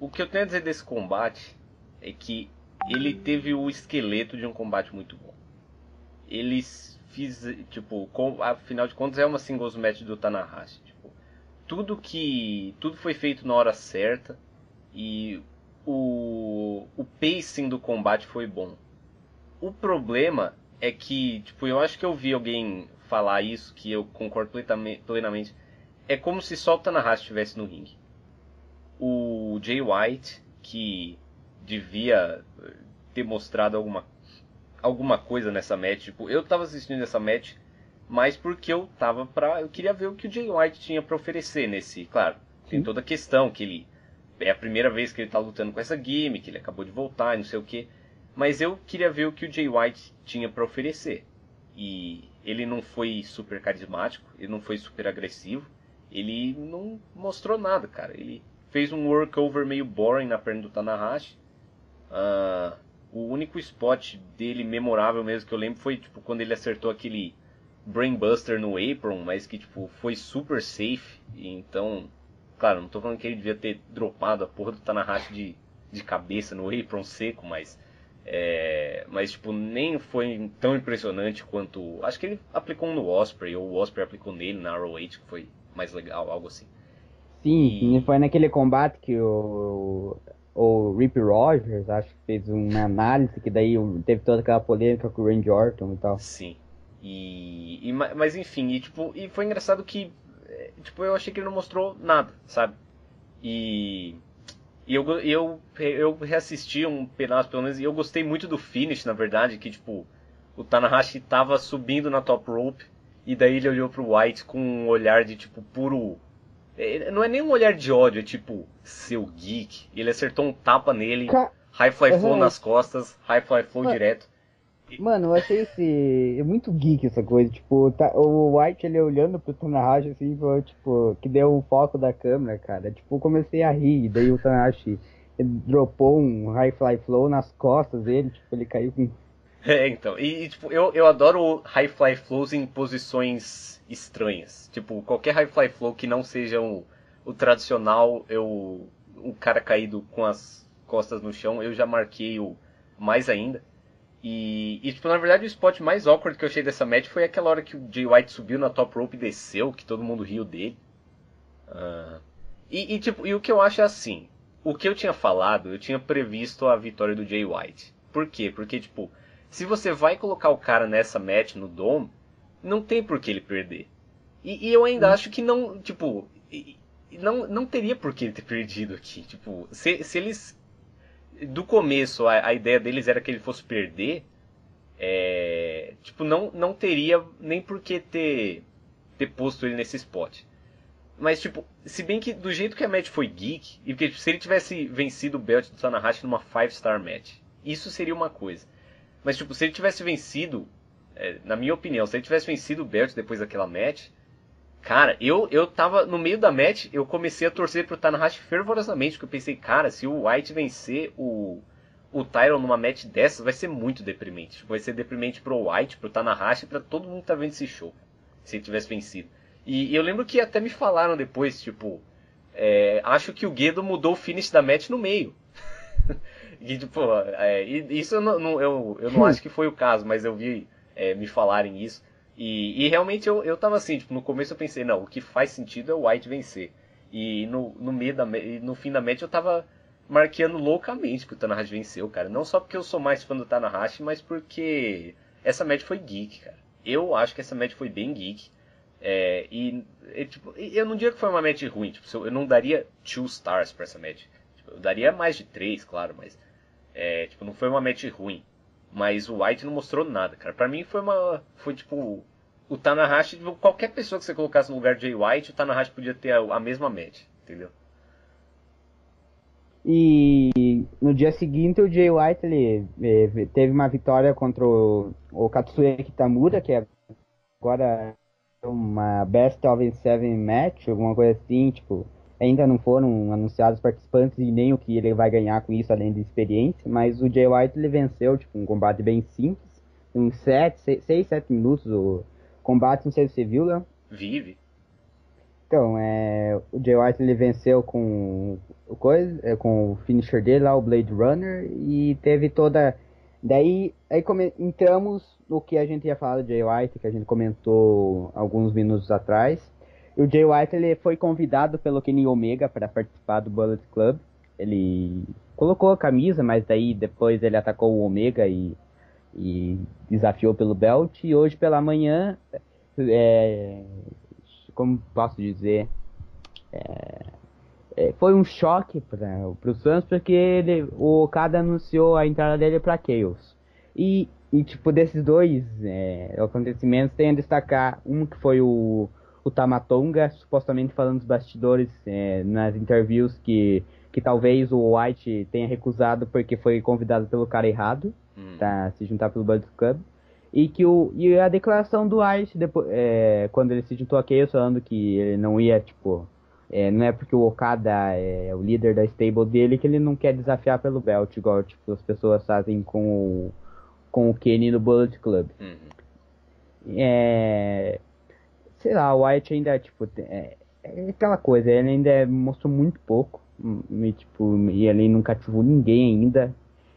o que eu tenho a dizer desse combate é que ele teve o esqueleto de um combate muito bom. Eles fiz, tipo, com, afinal de contas é uma singles match do Tanahashi, tipo, tudo que tudo foi feito na hora certa e o o pacing do combate foi bom. O problema é que, tipo, eu acho que eu vi alguém falar isso que eu concordo plenamente. É como se só o Tanahashi estivesse no ringue o Jay White, que devia ter mostrado alguma, alguma coisa nessa match. Tipo, eu tava assistindo essa match, mas porque eu tava pra. Eu queria ver o que o Jay White tinha pra oferecer nesse. Claro, tem Sim. toda a questão que ele. É a primeira vez que ele tá lutando com essa gimmick, ele acabou de voltar e não sei o que. Mas eu queria ver o que o Jay White tinha pra oferecer. E ele não foi super carismático, ele não foi super agressivo, ele não mostrou nada, cara. Ele fez um workover meio boring na perna do Tanahashi. Ah, o único spot dele memorável mesmo que eu lembro foi tipo quando ele acertou aquele brainbuster no apron, mas que tipo foi super safe. E então, claro, não tô falando que ele devia ter dropado a porra do Tanahashi de, de cabeça no apron seco, mas é, mas tipo nem foi tão impressionante quanto acho que ele aplicou um no Osprey ou o Osprey aplicou nele na ROH que foi mais legal, algo assim. Sim, E- foi naquele combate que o, o Rip Rogers, acho que fez uma análise, que daí teve toda aquela polêmica com o Randy Orton e tal. Sim. E, e ma- mas enfim, e tipo, e foi engraçado que é, tipo, eu achei que ele não mostrou nada, sabe? E e eu, eu, eu reassisti um pedaço pelo menos e eu gostei muito do finish, na verdade, que tipo, o Tanahashi tava subindo na top rope e daí ele olhou pro White com um olhar de tipo puro não é nem um olhar de ódio, é tipo, seu geek. Ele acertou um tapa nele, Ca- high fly flow Uhum. nas costas, high fly flow Mano, direto. Mano, eu achei esse. é muito geek essa coisa. Tipo, tá- o White ele olhando pro Tanahashi assim, foi, tipo, que deu o foco da câmera, cara. Tipo, comecei a rir, daí o Tanahashi dropou um high fly flow nas costas dele, tipo, ele caiu com. É, então. E, tipo, eu, eu adoro high fly flows em posições estranhas. Tipo, qualquer high fly flow que não seja o, o tradicional, eu o cara caído com as costas no chão, eu já marquei o mais ainda. E, e, tipo, na verdade o spot mais awkward que eu achei dessa match foi aquela hora que o Jay White subiu na top rope e desceu, que todo mundo riu dele. Ah, e, e, tipo, e o que eu acho é assim, o que eu tinha falado, eu tinha previsto a vitória do Jay White. Por quê? Porque, tipo, se você vai colocar o cara nessa match no Dome, não tem por que ele perder. E, e eu ainda acho que não, tipo, não, não teria por que ele ter perdido aqui. Tipo, se, se eles. Do começo a, a ideia deles era que ele fosse perder, é, tipo, não, não teria nem por que ter, ter posto ele nesse spot. Mas, tipo, se bem que do jeito que a match foi geek, e porque tipo, se ele tivesse vencido o belt do Tanahashi numa 5-star match, isso seria uma coisa. Mas, tipo, se ele tivesse vencido, é, na minha opinião, se ele tivesse vencido o belt depois daquela match, cara, eu, eu tava no meio da match, eu comecei a torcer pro Tanahashi fervorosamente, porque eu pensei, cara, se o White vencer o, o Tyron numa match dessas, vai ser muito deprimente. Vai ser deprimente pro White, pro Tanahashi, pra todo mundo que tá vendo esse show, se ele tivesse vencido. E eu lembro que até me falaram depois, tipo, é, acho que o Guedo mudou o finish da match no meio. e, tipo, é, isso eu não, eu, eu não acho que foi o caso, mas eu vi é, me falarem isso. E, e realmente eu, eu tava assim, tipo, no começo eu pensei, não, o que faz sentido é o White vencer. E no, no meio da no fim da match eu tava marqueando loucamente que o Tanahashi venceu, cara. Não só porque eu sou mais fã do Tanahashi, mas porque essa match foi geek, cara. Eu acho que essa match foi bem geek. É, e, e, tipo, eu não diria que foi uma match ruim, tipo, eu não daria two stars pra essa match. Tipo, eu daria mais de três, claro, mas é, tipo, não foi uma match ruim. Mas o White não mostrou nada, cara. Pra mim foi uma. Foi tipo. O Tanahashi, tipo, qualquer pessoa que você colocasse no lugar de Jay White, o Tanahashi podia ter a, a mesma match, entendeu? E no dia seguinte o Jay White ele, eh, teve uma vitória contra o, o Katsuya Kitamura, que é agora uma Best of Seven match, alguma coisa assim, tipo, ainda não foram anunciados participantes e nem o que ele vai ganhar com isso, além de experiência, mas o Jay White ele venceu, tipo, um combate bem simples, uns 7, 6, 7 minutos o combate, não sei se você viu, Léo. Vive. Então, é, o Jay White ele venceu com o coisa, é, com o finisher dele lá, o Blade Runner, e teve toda Daí aí come, entramos no que a gente ia falar do Jay White, que a gente comentou alguns minutos atrás. O Jay White ele foi convidado pelo Kenny Omega para participar do Bullet Club. Ele colocou a camisa, mas daí depois ele atacou o Omega e, e desafiou pelo belt. E hoje pela manhã, é, como posso dizer, é, é, foi um choque para os fãs porque ele, o Okada anunciou a entrada dele para Chaos. E, e, tipo, desses dois é, acontecimentos, tem a destacar um que foi o, o Tamatonga, supostamente falando dos bastidores é, nas interviews que, que talvez o White tenha recusado porque foi convidado pelo cara errado hum. para se juntar pelo Bullet Club. E que o e a declaração do White depois, é, quando ele se juntou a Chaos falando que ele não ia tipo é, não é porque o Okada é o líder da stable dele que ele não quer desafiar pelo belt, igual tipo, as pessoas fazem com o, com o Kenny no Bullet Club. Uhum. É, sei lá, o White ainda, tipo, é, é aquela coisa, ele ainda mostrou muito pouco. E, tipo, e ele nunca cativou ninguém ainda.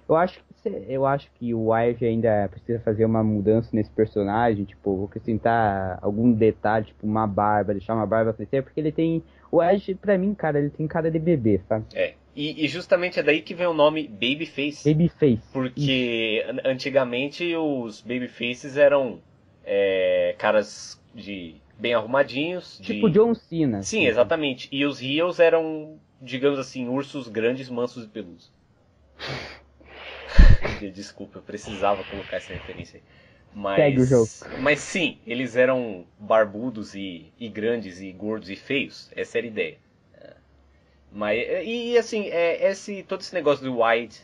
Eu acho que eu acho que o Wyatt ainda precisa fazer uma mudança nesse personagem, tipo, acrescentar algum detalhe, tipo uma barba, deixar uma barba crescer, porque ele tem o Edge, pra mim, cara, ele tem cara de bebê, sabe? É. E, e, justamente é daí que vem o nome Babyface. Babyface. Porque Isso. antigamente os Babyfaces eram é, caras de bem arrumadinhos. Tipo de... John Cena. Sim, exatamente. E os Heels eram, digamos assim, ursos grandes, mansos e peludos. Desculpa, eu precisava colocar essa referência aí. Mas, Segue o jogo. Mas sim, eles eram barbudos e, e grandes e gordos e feios. Essa era a ideia. É. Mas, e assim, é, esse, todo esse negócio do White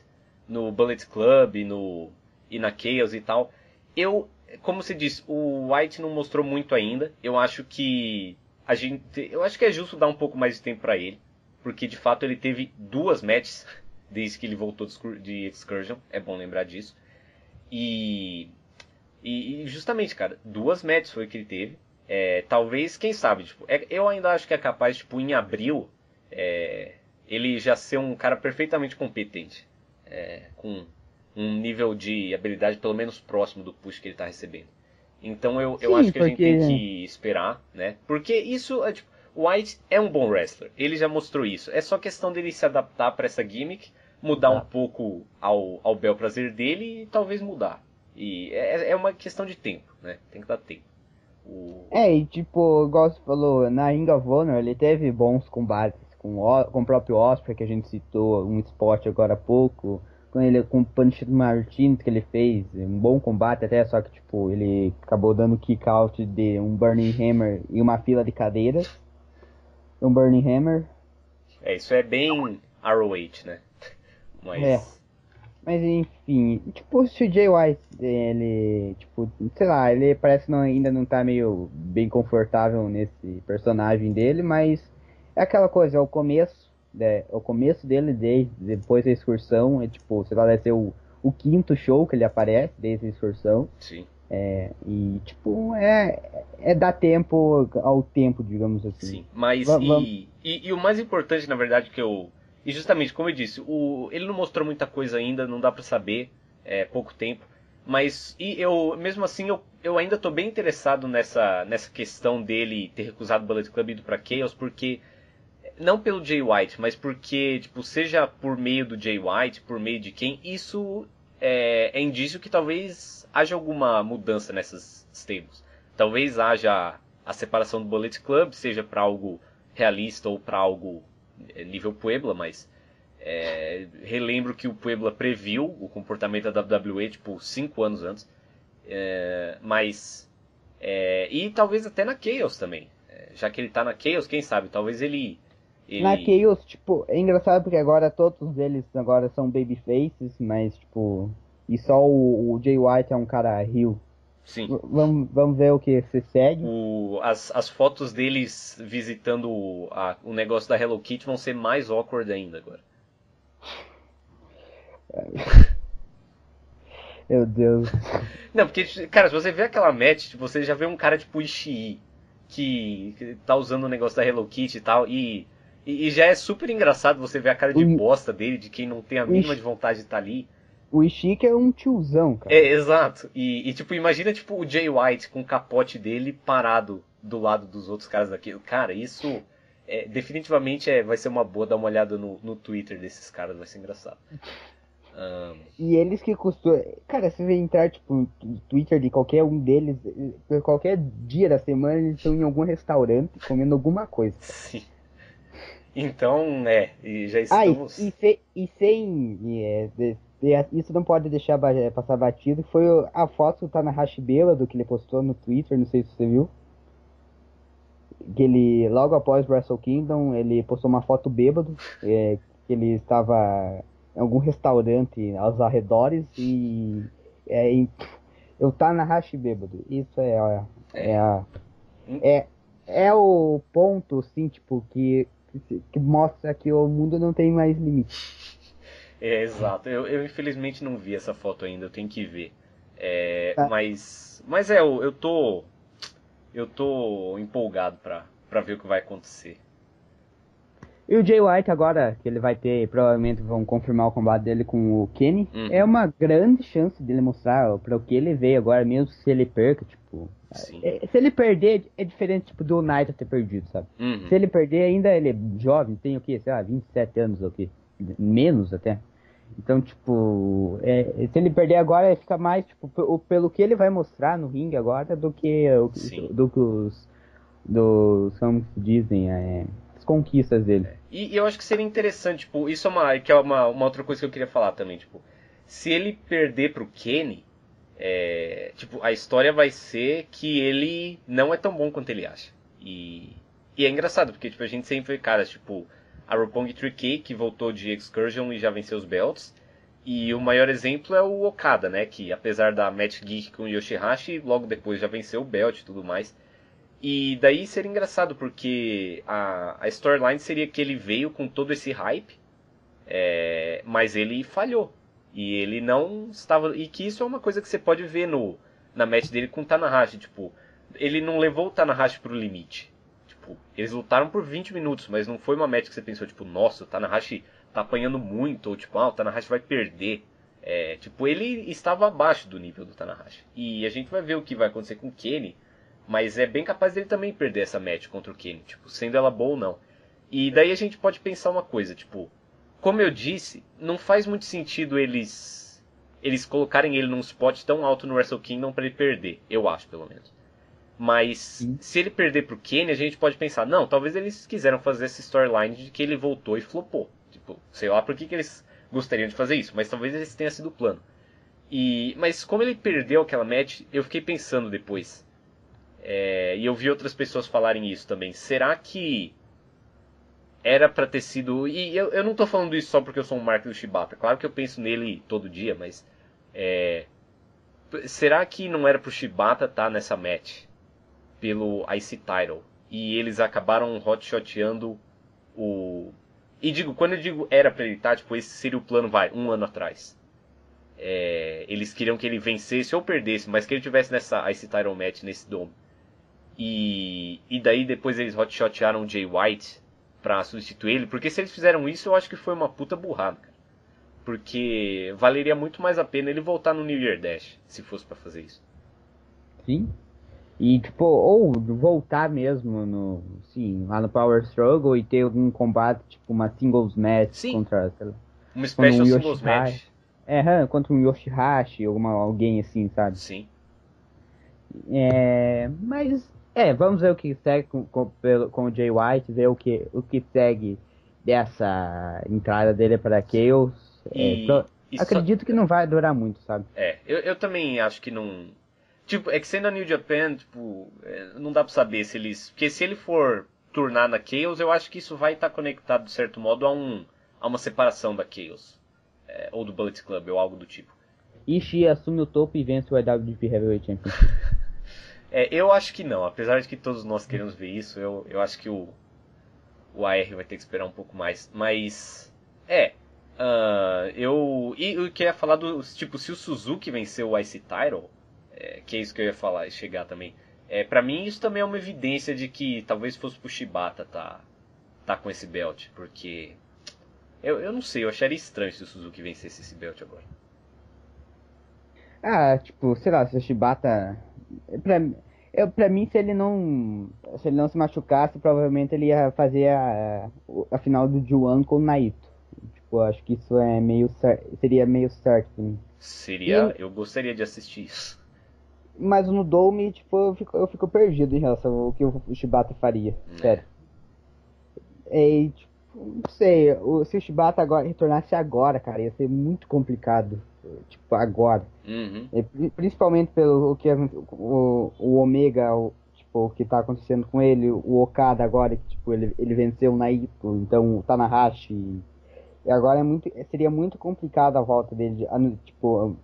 no Bullet Club no, e na Chaos e tal. Eu, como se diz, o White não mostrou muito ainda. Eu acho que a gente, eu acho que é justo dar um pouco mais de tempo para ele, porque de fato ele teve duas matches desde que ele voltou de Excursion. É bom lembrar disso. E e, justamente, cara, duas matches foi que ele teve. É, talvez, quem sabe, tipo, é, eu ainda acho que é capaz, tipo, em abril, é, ele já ser um cara perfeitamente competente. É, com um nível de habilidade pelo menos próximo do push que ele está recebendo. Então eu, eu Sim, acho que porque... a gente tem que esperar, né? Porque isso, é, tipo, o White é um bom wrestler. Ele já mostrou isso. É só questão dele se adaptar para essa gimmick, mudar ah. um pouco ao, ao bel prazer dele e talvez mudar. E é, é uma questão de tempo, né? Tem que dar tempo. O... É, e tipo, igual você falou, na Ring of Honor ele teve bons combates com o, com o próprio Osprey, que a gente citou um spot agora há pouco, com ele com o Punch Martins que ele fez, um bom combate até, só que tipo, ele acabou dando kick out de um Burning Hammer e uma fila de cadeiras. Um Burning Hammer. É, isso é bem ROH, né? Mas... É. Mas enfim, tipo, se o Jay White, ele, tipo, sei lá, ele parece não, ainda não tá meio bem confortável nesse personagem dele, mas é aquela coisa, é o começo, é, o começo dele desde depois da excursão, é tipo, sei lá, deve ser o, o quinto show que ele aparece desde a excursão. Sim. É, e tipo, é, é dar tempo ao tempo, digamos assim. Sim, mas e, e, e o mais importante, na verdade, que eu e justamente, como eu disse, o, ele não mostrou muita coisa ainda, não dá para saber, é pouco tempo. Mas e eu, mesmo assim, eu, eu ainda tô bem interessado nessa, nessa questão dele ter recusado o Bullet Club e ido pra Chaos, porque não pelo Jay White, mas porque, tipo, seja por meio do Jay White, por meio de quem, isso é, é indício que talvez haja alguma mudança nessas stables. Talvez haja a separação do Bullet Club, seja para algo realista ou para algo é, nível Puebla, mas é, relembro que o Puebla previu o comportamento da WWE tipo cinco anos antes, é, mas é, e talvez até na Chaos também, é, já que ele tá na Chaos, quem sabe, talvez ele, ele... Na Chaos, tipo, é engraçado porque agora todos eles agora são babyfaces, mas tipo, e só o, o Jay White é um cara heel. Sim. Vamos, vamos ver o que se segue. O, as, as fotos deles visitando o, a, o negócio da Hello Kitty vão ser mais awkward ainda agora. Meu Deus. Não, porque, cara, se você vê aquela match, você já vê um cara tipo Ishii, que, que tá usando o negócio da Hello Kitty e tal, e, e, e já é super engraçado você ver a cara de O- bosta dele, de quem não tem a mínima Ishi- de vontade de estar ali. O Ishiki é um tiozão, cara. É, exato. E, e, tipo, imagina tipo o Jay White com o capote dele parado do lado dos outros caras daquilo. Cara, isso é, definitivamente é, vai ser uma boa dar uma olhada no, no Twitter desses caras, vai ser engraçado. Ahn, E eles que costumam. Cara, se você entrar, tipo, no Twitter de qualquer um deles, eh, qualquer dia da semana, eles estão em algum restaurante comendo alguma coisa. sim. Então, é, e já Ah, e, estamos. e, se- e sem. e, é, isso não pode deixar é, passar batido. Foi a foto tá na Hash do que ele postou no Twitter, não sei se você viu. Que ele, logo após Wrestle Kingdom, ele postou uma foto bêbado. é, que ele estava em algum restaurante aos arredores e. É, em- eu tá na Hash bêbado. Isso é, é, a- é, é o ponto, assim, tipo, que, que, que mostra que o mundo não tem mais limite. É, exato. Eu, eu infelizmente não vi essa foto ainda, eu tenho que ver. É, Tá. Mas. Mas é, eu, eu tô. Eu tô empolgado pra, pra ver o que vai acontecer. E o Jay White agora, que ele vai ter, provavelmente vão confirmar o combate dele com o Kenny, Uhum. é uma grande chance dele mostrar para o que ele veio agora, mesmo se ele perca, tipo... Sim. é- se ele perder, é diferente, tipo, do Naito ter perdido, sabe? Uhum. Se ele perder, ainda ele é jovem, tem o quê? Sei lá, 27 anos ou o quê? Menos até. Então, tipo, é, se ele perder agora, fica mais, tipo, p- pelo que ele vai mostrar no ringue agora do que, o- do que os, dos, como se dizem, é, as conquistas dele. E, e eu acho que seria interessante, tipo, isso é uma, que é uma, uma outra coisa que eu queria falar também, tipo, se ele perder pro Kenny, é, tipo, a história vai ser que ele não é tão bom quanto ele acha. E, e é engraçado, porque tipo, a gente sempre vê caras, tipo, a Roppongi 3K, que voltou de Excursion e já venceu os belts. E o maior exemplo é o Okada, né? Que apesar da match geek com o Yoshihashi, logo depois já venceu o belt e tudo mais. E daí seria engraçado, porque a, a storyline seria que ele veio com todo esse hype, é, mas ele falhou. E ele não estava. E que isso é uma coisa que você pode ver no, na match dele com o Tanahashi. Tipo, ele não levou o Tanahashi pro limite. Tipo, eles lutaram por 20 minutos, mas não foi uma match que você pensou, tipo, nossa, o Tanahashi tá apanhando muito, ou tipo, ah, o Tanahashi vai perder. É, tipo, ele estava abaixo do nível do Tanahashi. E a gente vai ver o que vai acontecer com o Kenny, mas é bem capaz dele também perder essa match contra o Kenny, tipo, sendo ela boa ou não. E daí a gente pode pensar uma coisa, tipo, como eu disse, não faz muito sentido eles eles colocarem ele num spot tão alto no Wrestle Kingdom para ele perder, eu acho, pelo menos. Mas Sim. se ele perder pro Kenny, a gente pode pensar, não, talvez eles quiseram fazer essa storyline de que ele voltou e flopou. Tipo, sei lá por que, que eles gostariam de fazer isso, mas talvez esse tenha sido o plano. E, mas como ele perdeu aquela match, eu fiquei pensando depois. É, e eu vi outras pessoas falarem isso também. Será que era pra ter sido. E eu, eu não tô falando isso só porque eu sou um Mark do Shibata. Claro que eu penso nele todo dia, mas. é, será que não era pro Shibata estar nessa match? Pelo IC Title. E eles acabaram hotshoteando o. E digo, quando eu digo era pra ele estar, tipo, esse seria o plano, vai, um ano atrás. É, eles queriam que ele vencesse ou perdesse, mas que ele tivesse nessa IC Title match, nesse dome. E, e daí depois eles hotshotearam o Jay White pra substituir ele, porque se eles fizeram isso, eu acho que foi uma puta burrada, cara. Porque valeria muito mais a pena ele voltar no New Year Dash, se fosse pra fazer isso. Sim. E, tipo, ou voltar mesmo no, sim, lá no Power Struggle e ter algum combate, tipo, uma singles match Sim. contra, sei lá, Uma special um singles match. é, contra um Yoshihashi, alguma, alguém assim, sabe? Sim. É, mas, é, vamos ver o que segue com, com, com o Jay White, ver o que, o que segue dessa entrada dele para Chaos. É, E, pro- e só- acredito que não vai durar muito, sabe? É, eu, eu também acho que não. Tipo, é que sendo a New Japan, tipo, é, não dá pra saber se eles. Porque se ele for turnar na Chaos, eu acho que isso vai estar conectado, de certo modo, a, um, a uma separação da Chaos. É, ou do Bullet Club, ou algo do tipo. Ishii assume o topo e vence o IWGP Heavyweight Championship. é, eu acho que não. Apesar de que todos nós queremos ver isso, eu, eu acho que o, o AR vai ter que esperar um pouco mais. Mas, é. Uh, eu. E eu queria falar do. Tipo, se o Suzuki vencer o IC Title, é, que é isso que eu ia falar e chegar também. É, para mim isso também é uma evidência de que talvez fosse pro Shibata tá, tá com esse belt, porque eu, eu não sei, eu acharia estranho se o Suzuki vencesse esse belt agora. Ah, tipo, sei lá, se o Shibata. Pra, eu, pra mim, se ele não. Se ele não se machucasse, provavelmente ele ia fazer a, a final do Juan com o Naito. Tipo, acho que isso é meio seria meio certo pra mim. Seria. E, eu gostaria de assistir isso. Mas no Dome, tipo, eu fico, eu fico perdido em relação ao que o Shibata faria. É. Sério. É, tipo, não sei, se o Shibata agora, retornasse agora, cara, ia ser muito complicado. Tipo, agora. Uhum. Principalmente pelo que o, o Omega, o, tipo, o que tá acontecendo com ele, o Okada agora, que tipo, ele, ele venceu o Naito, então o Tanahashi. E agora é muito, seria muito complicado a volta dele. Tipo,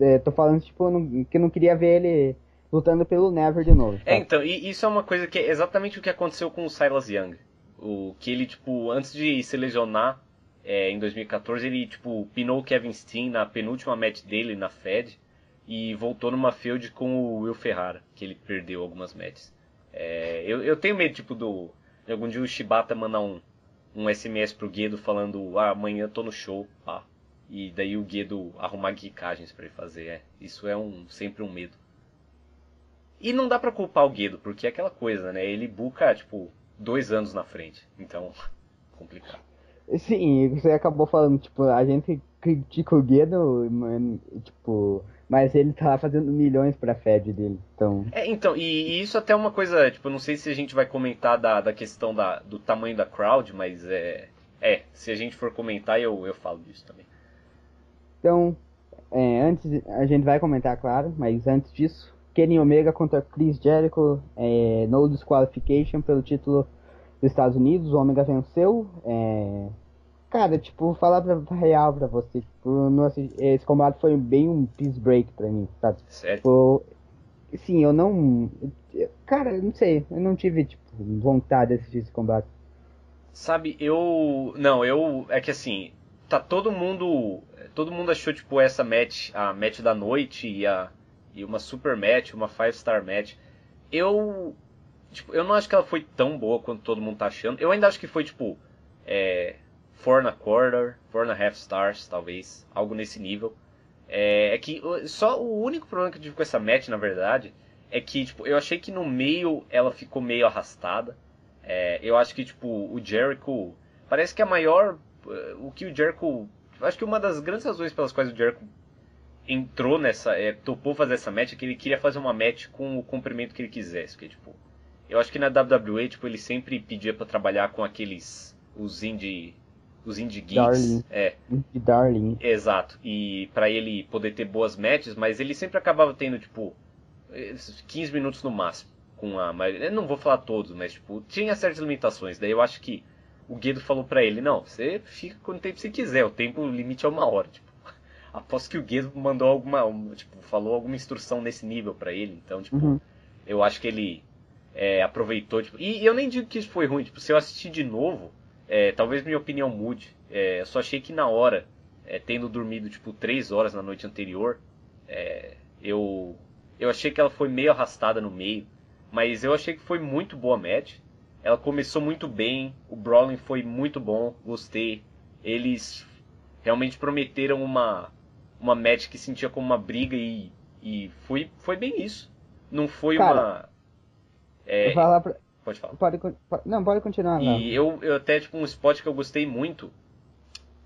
é, tô falando, tipo, não, que eu não queria ver ele lutando pelo Never de novo. É, então, e isso é uma coisa que é exatamente o que aconteceu com o Silas Young. O que ele, tipo, antes de se lesionar é, em 2014, ele, tipo, pinou o Kevin Steen na penúltima match dele na Fed e voltou numa feud com o Will Ferrara, que ele perdeu algumas matches. É, eu, eu tenho medo, tipo, do. De algum dia o Shibata mandar um, um SMS pro Guedo falando, ah, amanhã tô no show, pá. E daí o Guedo arrumar guicagens para ele fazer, é. Isso é um sempre um medo. E não dá pra culpar o Guedo, porque é aquela coisa, né? Ele buca, tipo, dois anos na frente. Então, complicado. Sim, você acabou falando, tipo, a gente critica o Guedo, tipo, mas ele tá fazendo milhões pra Fed dele, então... É, então, e, e, isso até é uma coisa, tipo, não sei se a gente vai comentar da, da questão da, do tamanho da crowd, mas é... É, se a gente for comentar, eu, eu falo disso também. Então, é, antes, a gente vai comentar, claro, mas antes disso, Kenny Omega contra Chris Jericho é, no disqualification pelo título dos Estados Unidos. O Omega venceu. É... Cara, tipo, falar pra, real pra você, tipo, esse combate foi bem um peace break pra mim, sabe? Sério? Tipo, sim, eu não. Cara, não sei, eu não tive, tipo, vontade de assistir esse combate. Sabe, eu. Não, eu. É que assim, tá todo mundo. Todo mundo achou, tipo, essa match, a match da noite e a e uma super match, uma five star match. Eu tipo, eu não acho que ela foi tão boa quanto todo mundo tá achando. Eu ainda acho que foi tipo é, four na quarter, four na half stars, talvez, algo nesse nível. É, é, que só o único problema que eu tive com essa match, na verdade, é que tipo, eu achei que no meio ela ficou meio arrastada. É, eu acho que tipo o Jericho parece que a maior o que o Jericho acho que uma das grandes razões pelas quais o Jericho entrou nessa, é, topou fazer essa match, é que ele queria fazer uma match com o comprimento que ele quisesse, porque tipo, eu acho que na WWE, tipo, ele sempre pedia para trabalhar com aqueles os indie os indie geeks, Darling. é. Darling. Exato. E para ele poder ter boas matches, mas ele sempre acabava tendo tipo 15 minutos no máximo com a maioria. Eu não vou falar todos, mas tipo, tinha certas limitações. Daí eu acho que o Guido falou para ele, não, você fica quanto tempo você quiser, o tempo limite é uma hora, tipo. Aposto que o Guedo mandou alguma, tipo, falou alguma instrução nesse nível para ele. Então, tipo, uhum. eu acho que ele é, aproveitou. Tipo, e eu nem digo que isso foi ruim. Tipo, se eu assistir de novo, é, talvez minha opinião mude. É, eu só achei que na hora, é, tendo dormido tipo três horas na noite anterior, é, eu eu achei que ela foi meio arrastada no meio, mas eu achei que foi muito boa match. Ela começou muito bem, o Brawling foi muito bom, gostei. Eles realmente prometeram uma uma match que sentia como uma briga e, e foi, foi bem isso. Não foi Cara, uma. É, pra... Pode falar. Pode, não, pode continuar. Não. E eu, eu até, tipo, um spot que eu gostei muito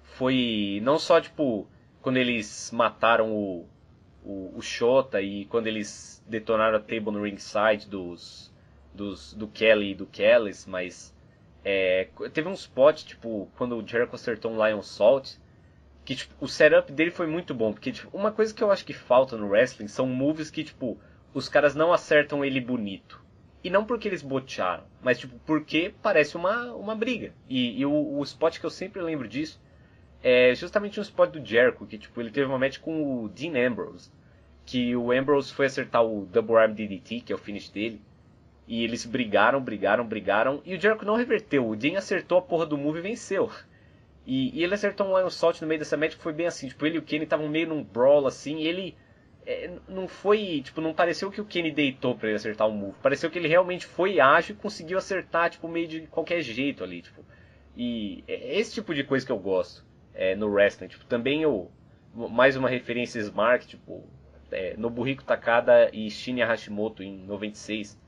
foi não só, tipo, quando eles mataram o, o, o Shota e quando eles detonaram a table no ringside dos, dos, do Kelly e do Kellis, mas é, teve um spot, tipo, quando o Jericho acertou um Lion Salt que tipo, o setup dele foi muito bom, porque tipo, uma coisa que eu acho que falta no wrestling são moves que tipo, os caras não acertam ele bonito. E não porque eles botearam, mas tipo, porque parece uma, uma briga. E, e o, o spot que eu sempre lembro disso é justamente um spot do Jericho, que tipo, ele teve uma match com o Dean Ambrose. Que o Ambrose foi acertar o Double Arm DDT, que é o finish dele. E eles brigaram, brigaram, brigaram. E o Jericho não reverteu. O Dean acertou a porra do move e venceu. E, e ele acertou um Lion Salt no meio dessa match que foi bem assim. Tipo, ele e o Kenny estavam meio num brawl assim. Ele é, não foi. Tipo, não pareceu que o Kenny deitou para ele acertar o um move. Pareceu que ele realmente foi ágil e conseguiu acertar, tipo, meio de qualquer jeito ali. Tipo. E é esse tipo de coisa que eu gosto é, no wrestling. Tipo, também eu. Mais uma referência Smart, tipo. É, Nobuhiko Takada e Shinya Hashimoto em 96. Uh,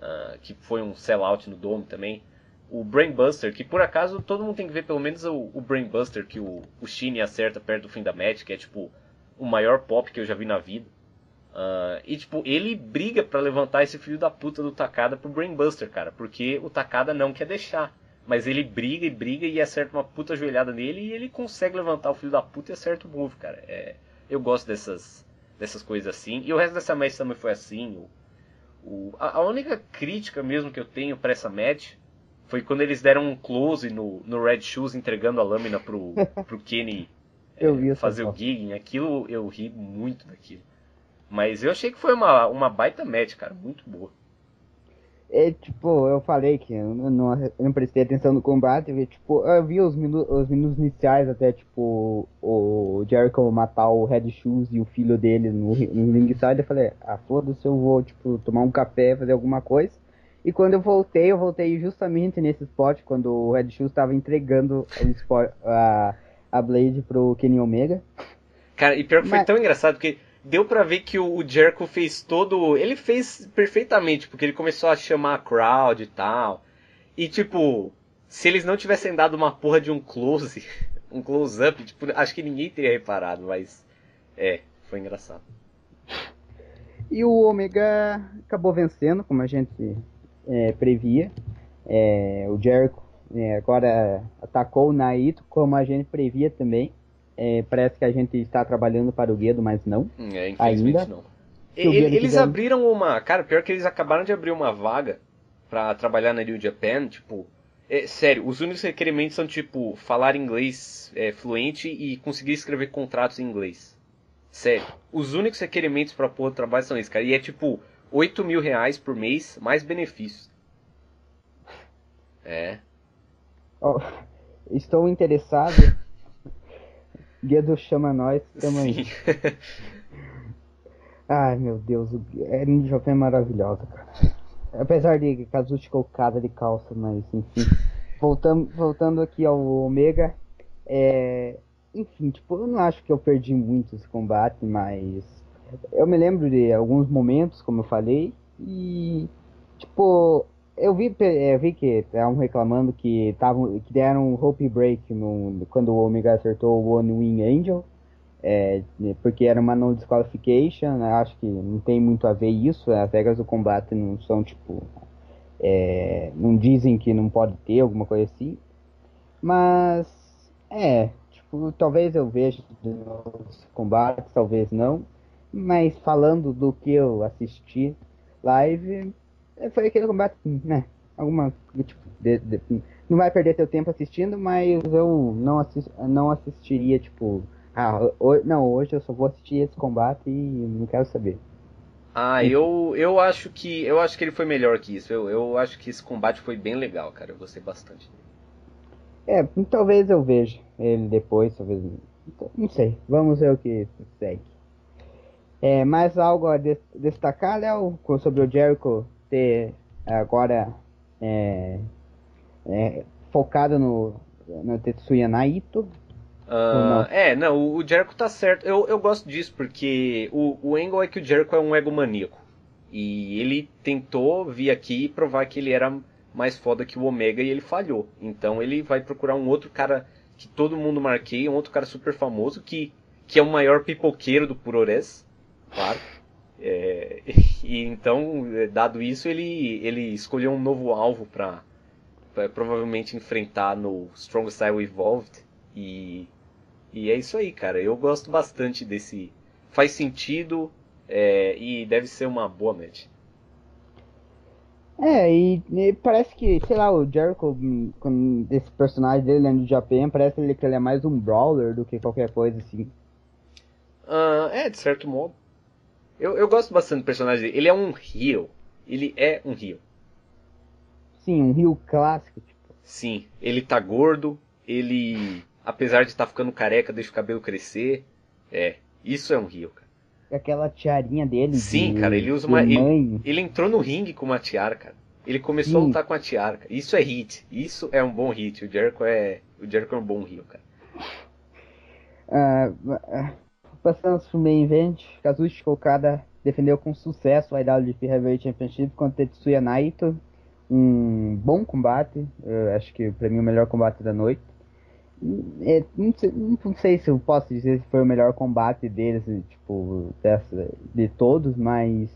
ah, que foi um sellout no Dome também. O Brainbuster, que por acaso todo mundo tem que ver pelo menos o, o Brainbuster que o, o Shinya acerta perto do fim da match, que é tipo o maior pop que eu já vi na vida. Uh, e tipo, ele briga para levantar esse filho da puta do Takada pro Brainbuster, cara, porque o Takada não quer deixar. Mas ele briga e briga e acerta uma puta joelhada nele e ele consegue levantar o filho da puta e acerta o move, cara. É, eu gosto dessas, dessas coisas assim. E o resto dessa match também foi assim. O, o, a, a, única crítica mesmo que eu tenho para essa match foi quando eles deram um close no, no Red Shoes entregando a lâmina pro, pro Kenny é, fazer o gigging. Aquilo eu ri muito daquilo. Mas eu achei que foi uma, uma baita match, cara. Muito boa. É, tipo, eu falei que eu não, eu não prestei atenção no combate, eu, tipo, eu vi os, minu os minutos iniciais até, tipo, o Jericho matar o Red Shoes e o filho dele no, no ringside, eu falei, ah, foda-se, eu vou, tipo, tomar um café, fazer alguma coisa. E quando eu voltei, eu voltei justamente nesse spot, quando o Red Shoes estava entregando o spot, a, a Blade pro Kenny Omega. Cara, e pior que Mas... foi tão engraçado, porque deu para ver que o Jericho fez todo. Ele fez perfeitamente, porque ele começou a chamar a crowd e tal. E tipo, se eles não tivessem dado uma porra de um close, um close-up, tipo, acho que ninguém teria reparado, mas. É, foi engraçado. E o Omega acabou vencendo, como a gente é, previa. É, o Jericho é, agora atacou o Naito, como a gente previa também. É, parece que a gente está trabalhando para o Guedo, mas não. É, infelizmente ainda. não. E, eles tiver... abriram uma. Cara, pior que eles acabaram de abrir uma vaga para trabalhar na New Japan. Tipo, é, sério, os únicos requerimentos são tipo falar inglês é, fluente e conseguir escrever contratos em inglês. Sério, os únicos requerimentos para pôr trabalho são esses, cara. E é tipo 8 mil reais por mês, mais benefícios. É. Oh, estou interessado Guedo chama nós, tamo aí. Ai meu Deus, o... é, Ninja é maravilhosa, cara. Apesar de Kazuchi colocada de calça, mas enfim. Voltando, voltando aqui ao Omega, é... enfim, tipo, eu não acho que eu perdi muito esse combate, mas eu me lembro de alguns momentos, como eu falei, e tipo, eu vi, é, vi que estavam reclamando que, tavam, que deram um hope break no, quando o Omega acertou o One Wing Angel. É, porque era uma no disqualification, né? acho que não tem muito a ver isso, as regras do combate não são tipo. É, não dizem que não pode ter alguma coisa assim. Mas é, tipo, talvez eu veja os combates, talvez não. Mas falando do que eu assisti live, foi aquele combate, né? Alguma. Tipo, de, de, não vai perder teu tempo assistindo, mas eu não, assist, não assistiria, tipo. Ah, hoje, não, hoje eu só vou assistir esse combate e não quero saber. Ah, eu, eu acho que eu acho que ele foi melhor que isso. Eu, eu acho que esse combate foi bem legal, cara. Eu gostei bastante dele. É, talvez eu veja ele depois, talvez. Não sei. Vamos ver o que segue. É, mais algo a destacar, Léo, sobre o Jericho ter agora é, é, focado no, no Tetsuya Naito. Uh, é, não, o Jericho tá certo. Eu, eu gosto disso porque o, o angle é que o Jericho é um egomaníaco. E ele tentou vir aqui e provar que ele era mais foda que o Omega e ele falhou. Então ele vai procurar um outro cara que todo mundo marqueia, um outro cara super famoso que, que é o maior pipoqueiro do Purores, claro. É, e então, dado isso, ele, ele escolheu um novo alvo para provavelmente enfrentar no Strong Style Evolved. E, e é isso aí, cara. Eu gosto bastante desse. Faz sentido é, e deve ser uma boa match. É, e, e, parece que, sei lá, o Jericho, com esse personagem dele né, no Japan, parece que ele é mais um brawler do que qualquer coisa assim. Uh, é, de certo modo. Eu, eu gosto bastante do personagem dele. Ele é um heel. Ele é um heel. Sim, um heel clássico. Tipo. Sim, ele tá gordo, ele, apesar de estar tá ficando careca, deixa o cabelo crescer. É, isso é um heel, cara. Aquela tiarinha dele. Sim, de, cara, ele usa uma. Ele, ele, entrou no ringue com uma tiara, cara. Ele começou Sim. a lutar com a tiara. Cara. Isso é hit. Isso é um bom hit. O Jericho é. O Jericho é um bom heel, cara. Uh, passando pro main event, Kazuchi Okada defendeu com sucesso a IWGP Heavyweight Championship contra Tetsuya Naito. Um bom combate, acho que para mim o melhor combate da noite. É, não, sei, não, sei, se eu posso dizer se foi o melhor combate deles, tipo, dessa, de todos, mas.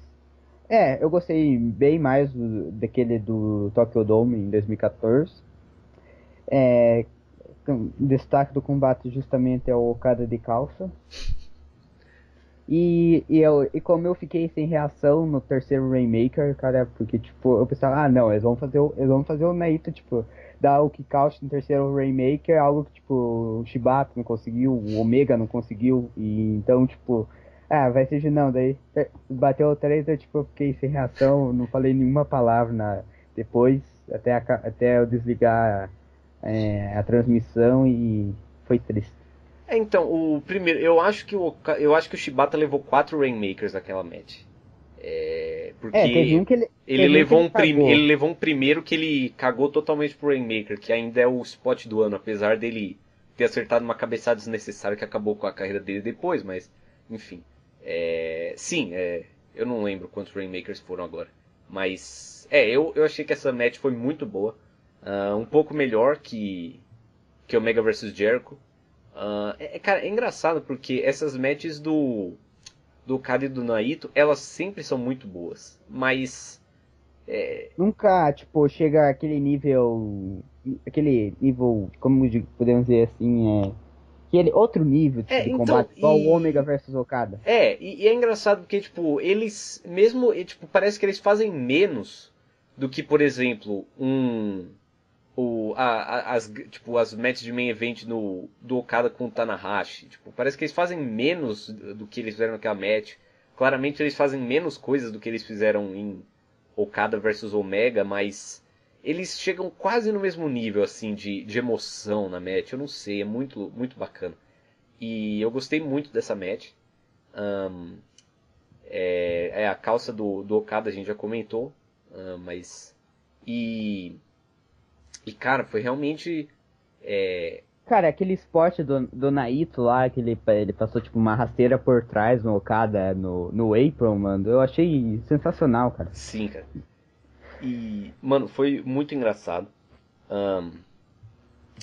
É, eu gostei bem mais do, daquele do Tokyo Dome em 2014. É, destaque do combate justamente é o Okada de calça. E, e, eu, e como eu fiquei sem reação no terceiro Rainmaker, cara, porque, tipo, eu pensava, ah, não, eles vão fazer o, eles vão fazer o Naito, tipo, dar o kick-out no terceiro Rainmaker, algo que, tipo, o Shibata não conseguiu, o Omega não conseguiu, e então, tipo, ah, vai ser não, daí bateu o 3, eu, tipo, fiquei sem reação, não falei nenhuma palavra na, depois, até, a, até eu desligar é, a transmissão e foi triste. É, então, o primeiro, eu acho que o eu acho que o Shibata levou quatro Rainmakers naquela match. É, porque é, teve um que ele, ele levou um prim, ele levou um primeiro que ele cagou totalmente pro Rainmaker, que ainda é o spot do ano, apesar dele ter acertado uma cabeçada desnecessária que acabou com a carreira dele depois, mas enfim. É, sim, é, eu não lembro quantos Rainmakers foram agora. Mas é, eu, eu achei que essa match foi muito boa. Uh, um pouco melhor que, que Omega vs Jericho. Uh, é, cara, é engraçado porque essas matches do do Okada e do Naito, elas sempre são muito boas, mas é... nunca tipo chega aquele nível, aquele nível, como podemos dizer assim, é aquele outro nível tipo, é, de então, combate, igual o Omega versus Okada. É, e, e, é engraçado porque tipo eles mesmo tipo parece que eles fazem menos do que por exemplo um o, a, a, as, tipo, as matches de main event no, do Okada com o Tanahashi. Tipo, parece que eles fazem menos do que eles fizeram naquela match. Claramente eles fazem menos coisas do que eles fizeram em Okada versus Omega, mas eles chegam quase no mesmo nível assim de, de emoção na match. Eu não sei, é muito, muito bacana. E eu gostei muito dessa match. Um, é, é, a calça do, do Okada a gente já comentou, mas e e, cara, foi realmente. É... Cara, aquele esporte do, do Naito lá, que ele, ele passou tipo uma rasteira por trás no Okada, no, no apron, mano, eu achei sensacional, cara. Sim, cara. E, mano, foi muito engraçado um,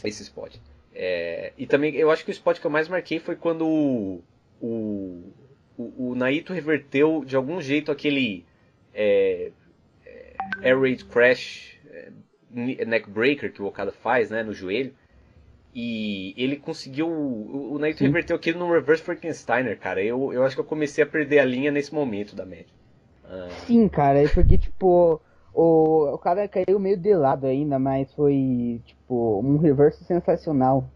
esse spot. É, e também, eu acho que o spot que eu mais marquei foi quando o, o, o, o Naito reverteu de algum jeito aquele é, é Air Raid Crash neckbreaker que o Okada faz, né, no joelho. E ele conseguiu. O, o Naito reverteu aquilo no Reverse Frankensteiner, cara. Eu, eu acho que eu comecei a perder a linha nesse momento da match. Ah. Sim, cara, é porque, tipo, o, o cara caiu meio de lado ainda, mas foi, tipo, um reverso sensacional.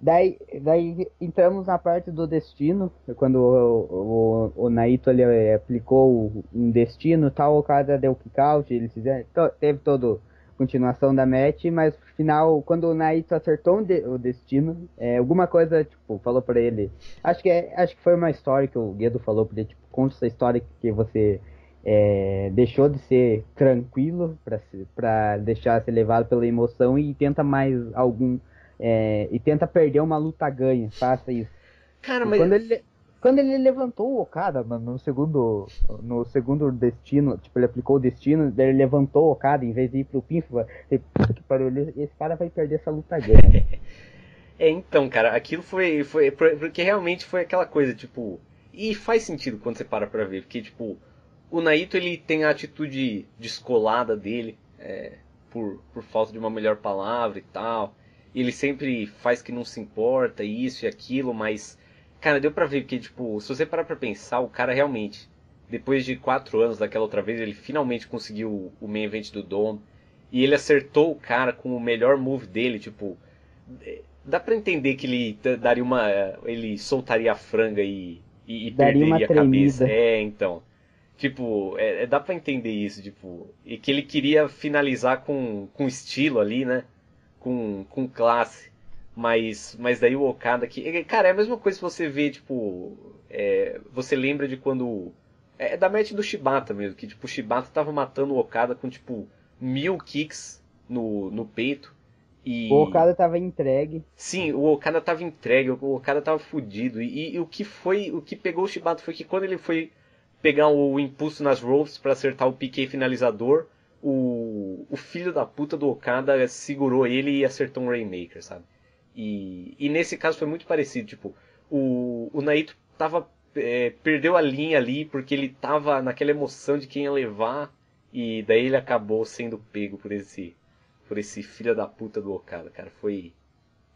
Daí, daí entramos na parte do destino, quando o, o, o Naito ali aplicou um destino tal, o cara deu kick out, eles fizeram, teve todo continuação da match, mas no final, quando o Naito acertou um de, o destino, é, alguma coisa, tipo, falou para ele. Acho que, é, acho que foi uma história que o Guedo falou pra ele, tipo, conta essa história que você é, deixou de ser tranquilo para deixar ser levado pela emoção e tenta mais algum. É, e tenta perder uma luta ganha, faça isso. Cara, mas. Quando ele, quando ele levantou o Okada, no segundo, no segundo destino, tipo, ele aplicou o destino, ele levantou o Okada em vez de ir pro Pinfo, esse cara vai perder essa luta ganha. é, então, cara, aquilo foi, foi, porque realmente foi aquela coisa, tipo, e faz sentido quando você para pra ver, porque, tipo, o Naito, ele tem a atitude descolada dele, é, por, por falta de uma melhor palavra e tal, ele sempre faz que não se importa, isso e aquilo, mas Cara, deu pra ver, porque, tipo, se você parar pra pensar, o cara realmente depois de quatro anos daquela outra vez, ele finalmente conseguiu o main event do Dome. E ele acertou o cara com o melhor move dele, tipo. É, dá pra entender que ele daria uma. Ele soltaria a franga e, e, e perderia a cabeça. É, então. Tipo, é, é, dá pra entender isso, tipo. E que ele queria finalizar com, com estilo ali, né? Com, com classe. Mas, mas daí o Okada que. Cara, é a mesma coisa que você vê, tipo. É, você lembra de quando. É da match do Shibata mesmo, que tipo, o Shibata tava matando o Okada com tipo mil kicks no, no peito. E... O Okada tava entregue. Sim, o Okada tava entregue, o Okada tava fudido. E, e, o que foi, o que pegou o Shibata foi que quando ele foi pegar o impulso nas ropes para acertar o piquet finalizador, o, o filho da puta do Okada segurou ele e acertou um Rainmaker, sabe? E, e nesse caso foi muito parecido, tipo, o, o Naito tava, é, perdeu a linha ali porque ele tava naquela emoção de quem ia levar e daí ele acabou sendo pego por esse por esse filho da puta do Okada, cara. Foi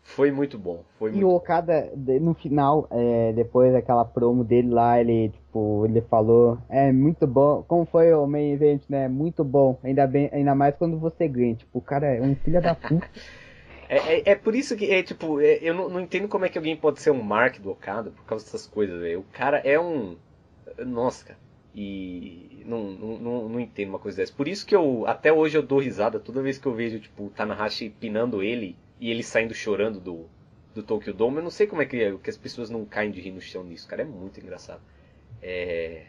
foi muito bom. Foi e muito o Okada, no final, é, depois daquela promo dele lá, ele, tipo, ele falou, é muito bom, como foi o main event, né? Muito bom, ainda bem, ainda mais quando você ganha. Tipo, o cara é um filho da puta. é, é, é, por isso que, é, tipo, é, eu não, não, entendo como é que alguém pode ser um Mark do Okada por causa dessas coisas, velho. O cara é um. Nossa, cara. E não, não, não, entendo uma coisa dessa. Por isso que eu, até hoje, eu dou risada toda vez que eu vejo, tipo, Tanahashi pinando ele e ele saindo chorando do, do Tokyo Dome. Eu não sei como é que, é, que as pessoas não caem de rir no chão nisso, cara. É muito engraçado. É...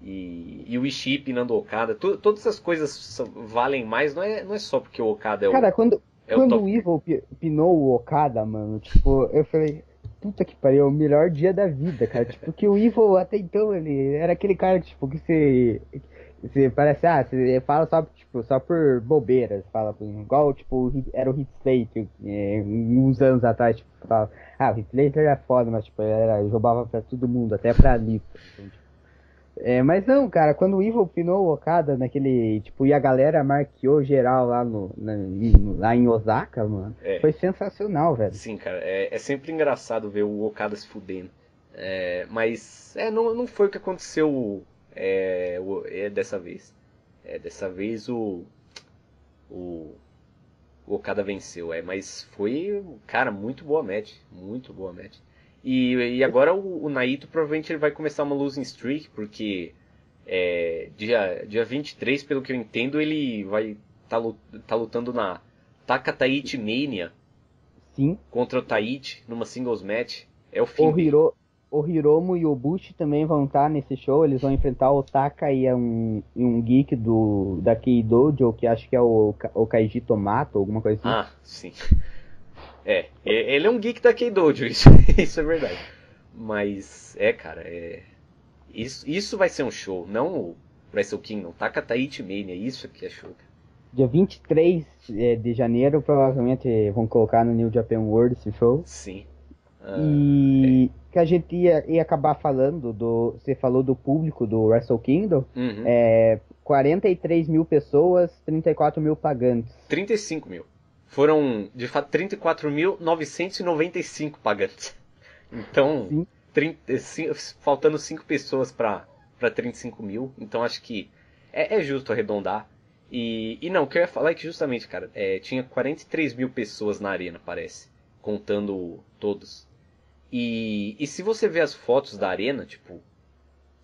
E, e o Ishii pinando o Okada. Tu, todas essas coisas valem mais, não é, não é só porque o Okada é o. Cara, quando, é quando o, o Evil pinou o Okada, mano, tipo, eu falei, puta que pariu, é o melhor dia da vida, cara. tipo, que o Evil até então, ele era aquele cara, tipo, que você. Você parece, ah, você fala só, tipo, só por bobeiras, fala, igual, tipo, era o Hit Slater, é, uns anos atrás, tipo, fala, ah, o Hit Slater era foda, mas, tipo, era, jogava pra todo mundo, até pra Lito. Assim, tipo. É, mas não, cara, quando o Evil pinou o Okada naquele, tipo, e a galera marqueou geral lá, no, na, lá em Osaka, mano, é. foi sensacional, velho. Sim, cara, é, é sempre engraçado ver o Okada se fudendo. É, mas, é, não, não foi o que aconteceu é, o, é, dessa vez. É, dessa vez o, o, o Okada venceu, é, mas foi, cara, muito boa match, muito boa match. E, e agora o, o, Naito provavelmente ele vai começar uma losing streak, porque é, dia, dia 23, pelo que eu entendo, ele vai estar tá, tá lutando na Taka Taichi Mania Sim. contra o Taichi numa singles match. É o fim. O, Hiro, o Hiromu e o Bushi também vão estar tá nesse show. Eles vão enfrentar o Taka e um, e um geek do, da Keidojo, que acho que é o, o Kaiji Tomato, alguma coisa assim. Ah, sim. É, ele é um geek da Keidojo, isso, isso é verdade. Mas, é, cara, é... Isso, isso vai ser um show, não o Wrestle Kingdom. Taka Taichi Mania, isso que é show, cara. Dia 23 é, de janeiro, provavelmente vão colocar no New Japan World esse show. Sim. e é. que a gente ia, ia acabar falando do. Você falou do público do Wrestle Kingdom. Uhum. É, 43 mil pessoas, 34 mil pagantes. 35 mil foram de fato 34.995 pagantes. Então, 30, faltando 5 pessoas para 35 mil. Então acho que é, é, justo arredondar. E, e não, o que eu ia falar é que justamente, cara, é, tinha 43 mil pessoas na arena, parece. Contando todos. E, e se você ver as fotos da arena, tipo.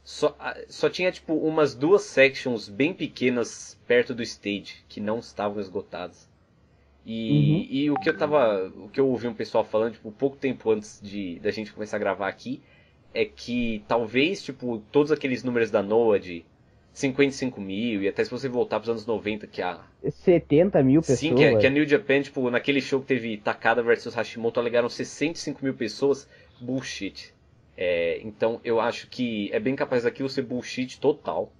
Só, só tinha tipo umas duas sections bem pequenas perto do stage que não estavam esgotadas. E, uhum. e o que eu tava. O que eu ouvi um pessoal falando, tipo, pouco tempo antes de da gente começar a gravar aqui, é que talvez, tipo, todos aqueles números da NOAA de 55 mil, e até se você voltar para os anos 90, que a. 70 mil pessoas. Sim, que, a, que a New Japan, tipo, naquele show que teve Takada versus Hashimoto, alegaram 65 mil pessoas. Bullshit. É, então eu acho que é bem capaz daquilo ser bullshit total.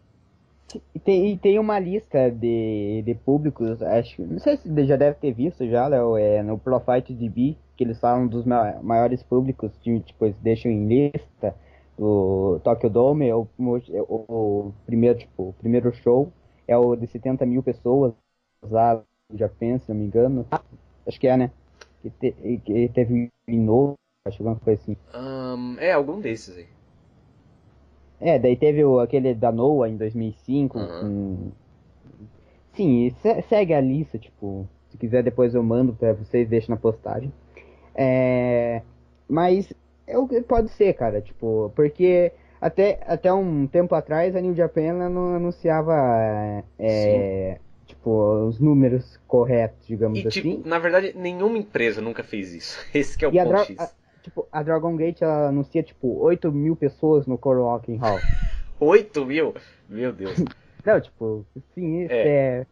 E tem, e tem uma lista de, de públicos, acho não sei se já deve ter visto já, Léo, é no Profite DB, que eles falam dos maiores públicos, tipo, eles deixam em lista o Tokyo Dome, é o, o, o, primeiro, tipo, o primeiro show é o de 70 mil pessoas lá no Japão, se não me engano. Acho que é, né? Que, te, que teve em novo, acho que alguma coisa assim. Um, é, algum desses aí. É, daí teve o, aquele da Noah em 2005. Uhum. Com... Sim, se- segue a lista, tipo, se quiser depois eu mando pra vocês, deixo na postagem. É, mas é o que pode ser, cara, tipo, porque até, até um tempo atrás a New Japan não anunciava é, tipo, os números corretos, digamos E, assim. tipo, na verdade, nenhuma empresa nunca fez isso. Esse que é o E a, ponto Dra- X. a- tipo, a Dragon Gate ela anuncia tipo 8 mil pessoas no Core Walking Hall. 8 mil? Meu Deus. Não, tipo, sim, isso É. é.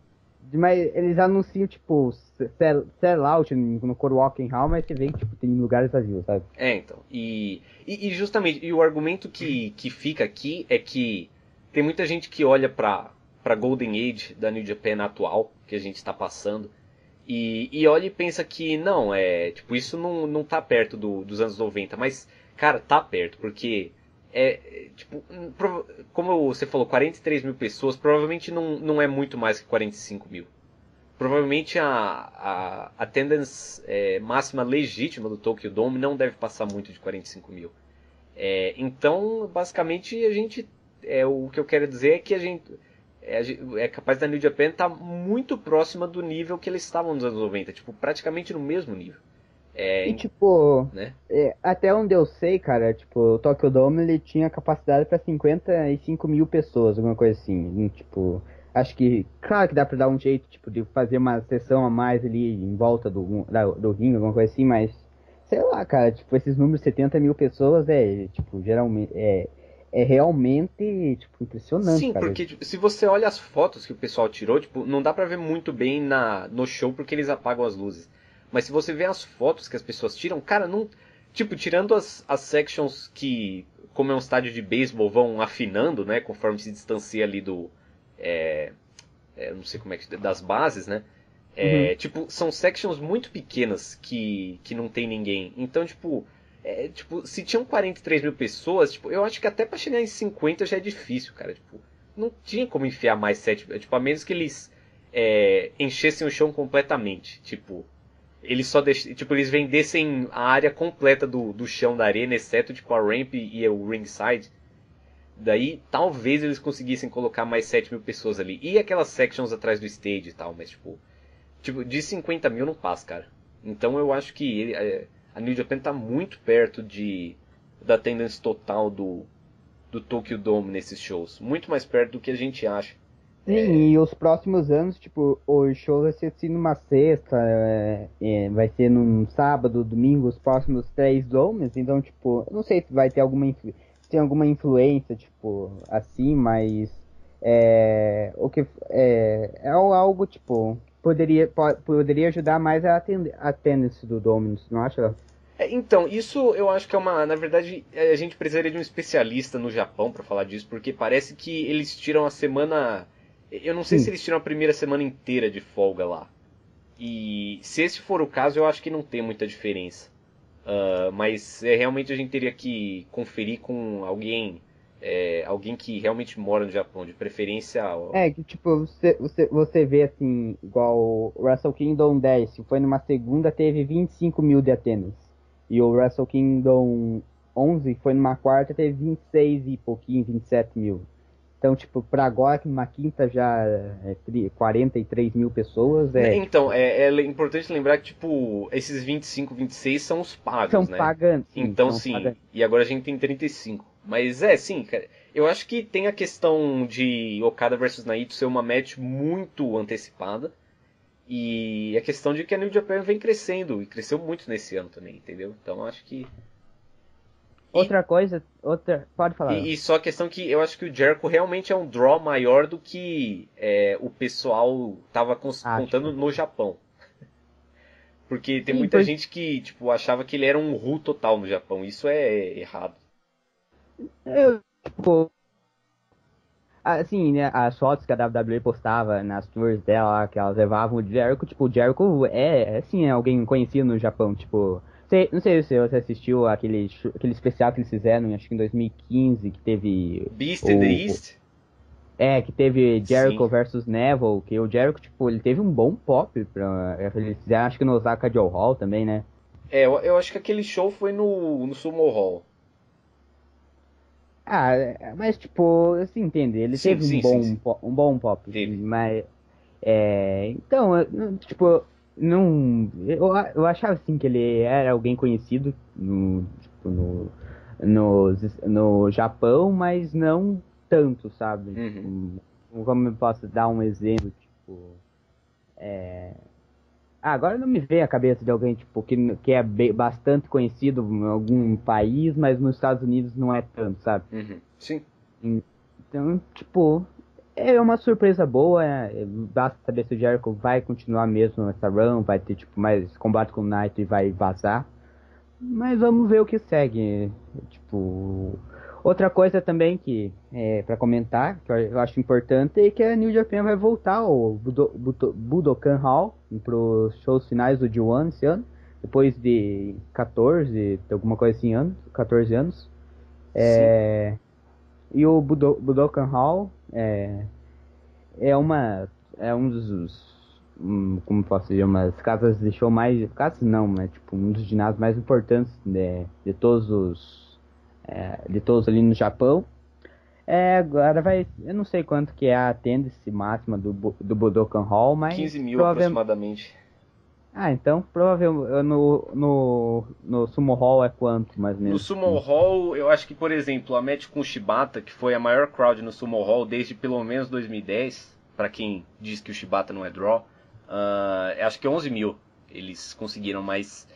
Mas eles anunciam, tipo, sell, sell out no Core Walking Hall, mas você vê que tipo, tem lugares vazios, sabe? É, então. E, e, e justamente, e o argumento que, que fica aqui é que tem muita gente que olha pra, pra Golden Age da New Japan atual, que a gente está passando, e, e olha e pensa que não, é, tipo, isso não, não tá perto do, dos anos 90, mas, cara, tá perto, porque é, tipo, como você falou, 43 mil pessoas, provavelmente não, não é muito mais que 45 mil. Provavelmente a, a attendance é, máxima legítima do Tokyo Dome não deve passar muito de 45 mil. É, então, basicamente, a gente. É, o que eu quero dizer é que a gente. É, é capaz da New Japan estar muito próxima do nível que eles estavam nos anos 90, tipo, praticamente no mesmo nível. É, E tipo, né? é, até onde eu sei, cara, tipo, o Tokyo Dome ele tinha capacidade pra 55 mil pessoas, alguma coisa assim. Tipo, acho que, claro que dá pra dar um jeito, tipo, de fazer uma sessão a mais ali em volta do, da- do ringue, alguma coisa assim, mas sei lá, cara, tipo, esses números 70 mil pessoas é, tipo, geralmente, é, é realmente, tipo, impressionante, Sim, cara. porque tipo, se você olha as fotos que o pessoal tirou, tipo, não dá pra ver muito bem na, no show porque eles apagam as luzes. Mas se você vê as fotos que as pessoas tiram, cara, não. Tipo, tirando as, as sections que, como é um estádio de beisebol, vão afinando, né? Conforme se distancia ali do. É, é, não sei como é que. das bases, né? É, Tipo, são sections muito pequenas que, que não tem ninguém. Então, tipo, é, tipo, se tinham 43 mil pessoas, tipo, eu acho que até pra chegar em 50 já é difícil, cara. Tipo, não tinha como enfiar mais 7. Tipo, a menos que eles é, enchessem o chão completamente. Tipo, eles só deix... tipo, eles vendessem a área completa do, do chão da arena, exceto tipo a ramp e o ringside. Daí talvez eles conseguissem colocar mais 7 mil pessoas ali. E aquelas sections atrás do stage e tal, mas tipo. Tipo, de 50 mil não passa, cara. Então eu acho que ele, é, a New Japan tá muito perto de da attendance total do, do Tokyo Dome nesses shows. Muito mais perto do que a gente acha. Sim, e os próximos anos, tipo, o show vai ser assim numa sexta, é, é, vai ser num sábado, domingo, os próximos três domes, então, tipo, não sei se vai ter alguma, influ- tem alguma influência, tipo, assim, mas é, o que é, é algo, tipo, poderia, po- poderia ajudar mais a atend- a attendance do Dominus, não acha? É, então, isso eu acho que é uma. Na verdade, é, a gente precisaria de um especialista no Japão pra falar disso, porque parece que eles tiram a semana. Eu não sei Sim. se eles tiram a primeira semana inteira de folga lá. E se esse for o caso, eu acho que não tem muita diferença. Ah, mas é, realmente a gente teria que conferir com alguém. É, alguém que realmente mora no Japão, de preferência. É, que tipo, você, você, você vê assim, igual o Wrestle Kingdom 10, se foi numa segunda, teve 25 mil de attendance. E o Wrestle Kingdom 11 foi numa quarta, teve 26 e pouquinho, 27 mil. Então, tipo, pra agora, que numa quinta já é tri- 43 mil pessoas, é, Então, é, é importante lembrar que, tipo, esses 25, 26 são os pagos, são né? pagantes. sim, Então são sim, e agora a gente tem 35. Mas é, sim, cara. Eu acho que tem a questão de Okada versus Naito ser uma match muito antecipada. E a questão de que a New Japan vem crescendo, e cresceu muito nesse ano também, entendeu? Então acho que. Outra coisa, outra, pode falar. E, e só a questão que eu acho que o Jericho realmente é um draw maior do que é, o pessoal tava cons- contando no Japão. Porque tem Sim, muita pois- gente que tipo, achava que ele era um Ru total no Japão. Isso é errado. Eu, tipo, assim, né, as fotos que a WWE postava nas tours dela, que elas levavam o Jericho, tipo, o Jericho é, é assim, é alguém conhecido no Japão, tipo, sei- não sei se você assistiu aquele, aquele especial que eles fizeram, acho que em 2015, que teve, Beast in the East? é, que teve Jericho Sim. versus Neville, que o Jericho, tipo, ele teve um bom pop, pra, eles fizeram, acho que no Osaka Joe Hall também, né, É, eu, eu acho que aquele show foi no, no Sumo Hall. Ah, mas tipo, você entende, ele sim, teve sim, um, bom, sim, um bom pop. Teve. Mas. É, então, tipo, não. Eu, eu achava assim que ele era alguém conhecido no, tipo, no, no, no Japão, mas não tanto, sabe? Uhum. Tipo, como eu posso dar um exemplo, tipo. É... Ah, agora não me vem a cabeça de alguém tipo, que, que é bastante conhecido em algum país, mas nos Estados Unidos não é tanto, sabe? Uhum. Sim. Então, tipo, é uma surpresa boa. É, basta saber se o Jericho vai continuar mesmo nessa run, vai ter tipo mais combate com o Knight e vai vazar. Mas vamos ver o que segue. Tipo, outra coisa também que é para comentar, que eu acho importante, é que a New Japan vai voltar ao Budo, Budo, Budokan Hall para os shows finais do G1 esse ano, depois de 14, alguma coisa assim, anos, 14 anos. É, e o Budo, Budokan Hall é, é uma é um dos como posso dizer umas casas de show mais casas não mas tipo um dos ginásios mais importantes de, de todos os é, de todos ali no Japão é, agora vai eu não sei quanto que é a attendance máxima do do Budokan Hall mas 15 mil aproximadamente ah, então provavelmente no, no, no Sumo Hall é quanto, mais ou menos? No Sumo Hall, eu acho que, por exemplo, a match com o Shibata, que foi a maior crowd no Sumo Hall desde pelo menos 2010, para quem diz que o Shibata não é draw, uh, acho que 11 mil eles conseguiram, mas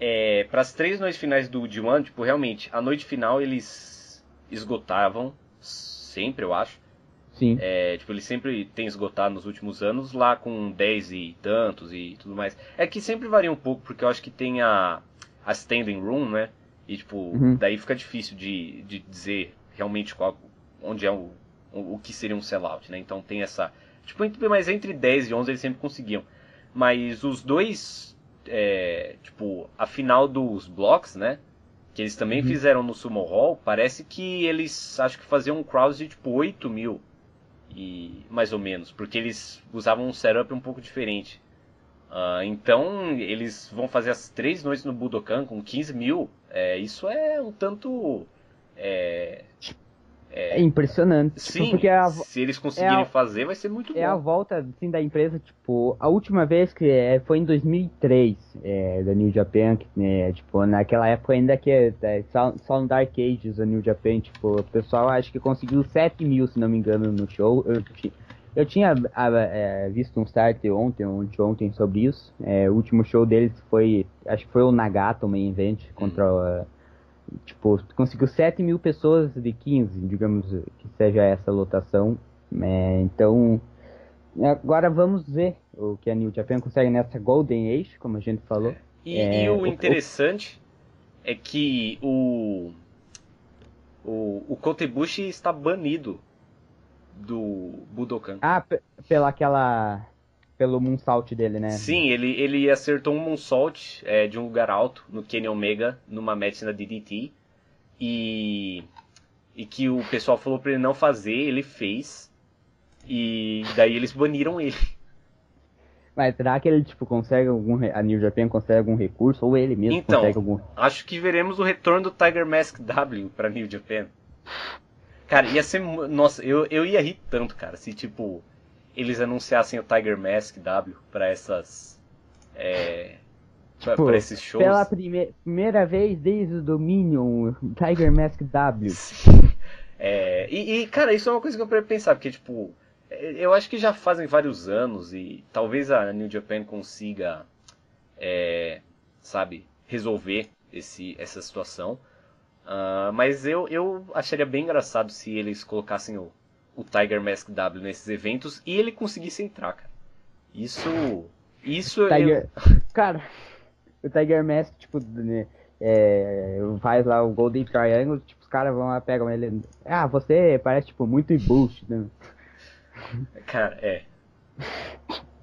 é, para as três noites finais do D1, tipo, realmente, a noite final eles esgotavam, sempre eu acho, Sim. É, tipo, ele sempre tem esgotado nos últimos anos lá com 10 e tantos e tudo mais. É que sempre varia um pouco, porque eu acho que tem a, a standing room, né? E, tipo, uhum. daí fica difícil de, de dizer realmente qual, onde é o, o, que seria um sellout, né? Então tem essa... Tipo, mas entre 10 e 11 eles sempre conseguiam. Mas os dois, é, tipo, a final dos blocks, né? Que eles também uhum. fizeram no Sumo Hall, parece que eles, acho que faziam um crowd de, tipo, 8 mil e mais ou menos, porque eles usavam um setup um pouco diferente. Uh, então eles vão fazer as três noites no Budokan com 15 mil. É, isso é um tanto. É, é, é impressionante. Tipo, sim, porque a, se eles conseguirem é a, fazer, vai ser muito é bom. É a volta assim, da empresa, tipo, a última vez que é, foi em 2003, é, da New Japan, que, né, tipo, naquela época ainda que é, é, só, só no Dark Ages, a New Japan, tipo, o pessoal acho que conseguiu 7 mil, se não me engano, no show. Eu, eu tinha é, visto um start ontem, ontem, ontem sobre isso. É, o último show deles foi, acho que foi o Nagato Main Event contra o tipo, conseguiu 7 mil pessoas de 15, digamos que seja essa lotação. É, então, agora vamos ver o que a New Japan consegue nessa Golden Age, como a gente falou. E, é, e o interessante o... é que o, o, o Kotebushi está banido do Budokan. Ah, pela aquela pelo moonsault dele, né? Sim, ele, ele acertou um moonsault é, de um lugar alto no Kenny Omega, numa match na DDT. E, e que o pessoal falou pra ele não fazer, ele fez. E daí eles baniram ele. Mas será que ele tipo consegue algum a New Japan consegue algum recurso ou ele mesmo então, consegue algum? Acho que veremos o retorno do Tiger Mask W para New Japan. Cara, ia ser nossa, eu, eu ia rir tanto, cara, se tipo eles anunciassem o Tiger Mask W para essas. É, tipo, pra, esses shows. Pela prime primeira vez desde o Dominion, Tiger Mask W. É, e, e, cara, isso é uma coisa que eu queria pensar, porque, tipo, eu acho que já fazem vários anos e talvez a New Japan consiga, é, sabe, resolver esse, essa situação. Uh, mas eu, eu acharia bem engraçado se eles colocassem o, o Tiger Mask W nesses eventos e ele conseguisse entrar, cara. Isso. Isso Tiger... Cara, o Tiger Mask, tipo, né, é, faz lá o Golden Triangle, tipo, os caras vão lá, pegam ele. Ah, você parece, tipo, muito boost, né? Cara, é.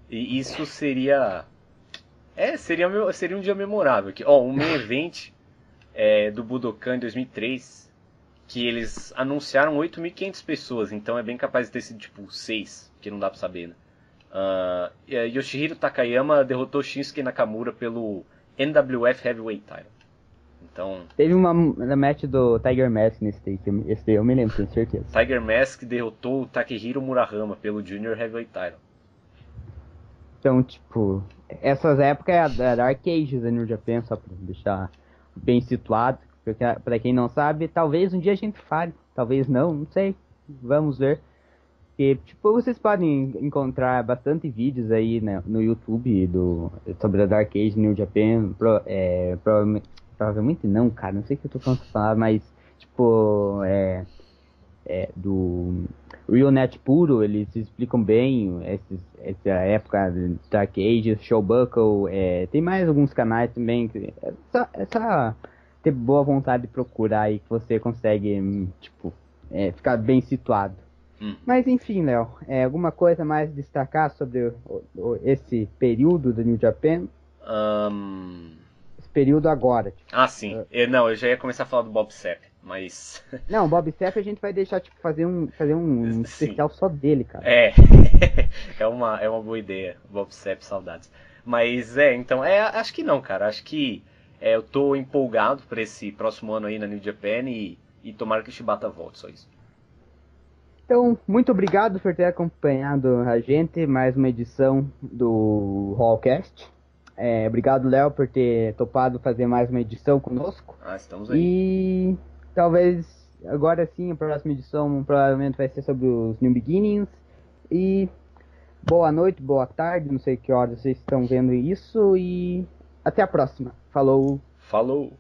E isso seria. É, seria, seria um dia memorável. Ó, um main event é, do Budokan em 2003 que eles anunciaram 8.500 pessoas, então é bem capaz de ter sido tipo 6, que não dá pra saber, né? Uh, Yoshihiro Takayama derrotou Shinsuke Nakamura pelo NWF Heavyweight Title. Então. Teve uma, match do Tiger Mask nesse daí, esse daí eu me lembro, tenho certeza. Tiger Mask derrotou o Takehiro Murahama pelo Junior Heavyweight Title. Então, tipo, essas épocas é a Dark Ages da New Japan, só pra deixar bem situado. Porque, pra quem não sabe, talvez um dia a gente fale, talvez não, não sei. Vamos ver. Porque, tipo, vocês podem encontrar bastante vídeos aí né, no YouTube do, sobre a Dark Age New Japan. Pro, é, provavelmente, provavelmente não, cara, não sei o que eu tô falando falar, mas, tipo, é, é, do RealNet puro, eles explicam bem esses, essa época de Dark Age, Showbuckle, é, tem mais alguns canais também. É só, é só ter boa vontade de procurar aí que você consegue, tipo, é, ficar bem situado. Hum. Mas enfim, Léo, é, alguma coisa mais destacar sobre o, o, esse período do New Japan? Um... Esse período agora. Tipo, ah, sim. Uh... Eu, não, eu já ia começar a falar do Bob Sepp, mas. Não, Bob Sepp a gente vai deixar tipo, fazer um, fazer um especial só dele, cara. É, é, uma, é uma boa ideia. Bob Sepp, saudades. Mas é, então, é, acho que não, cara. Acho que é, eu tô empolgado para esse próximo ano aí na New Japan e, e tomara que o Shibata volte, só isso. Então, muito obrigado por ter acompanhado a gente, mais uma edição do Hallcast. É, obrigado, Léo, por ter topado fazer mais uma edição conosco. Ah, estamos aí. E talvez agora sim, a próxima edição provavelmente vai ser sobre os New Beginnings. E boa noite, boa tarde, não sei que horas vocês estão vendo isso. E até a próxima. Falou. Falou.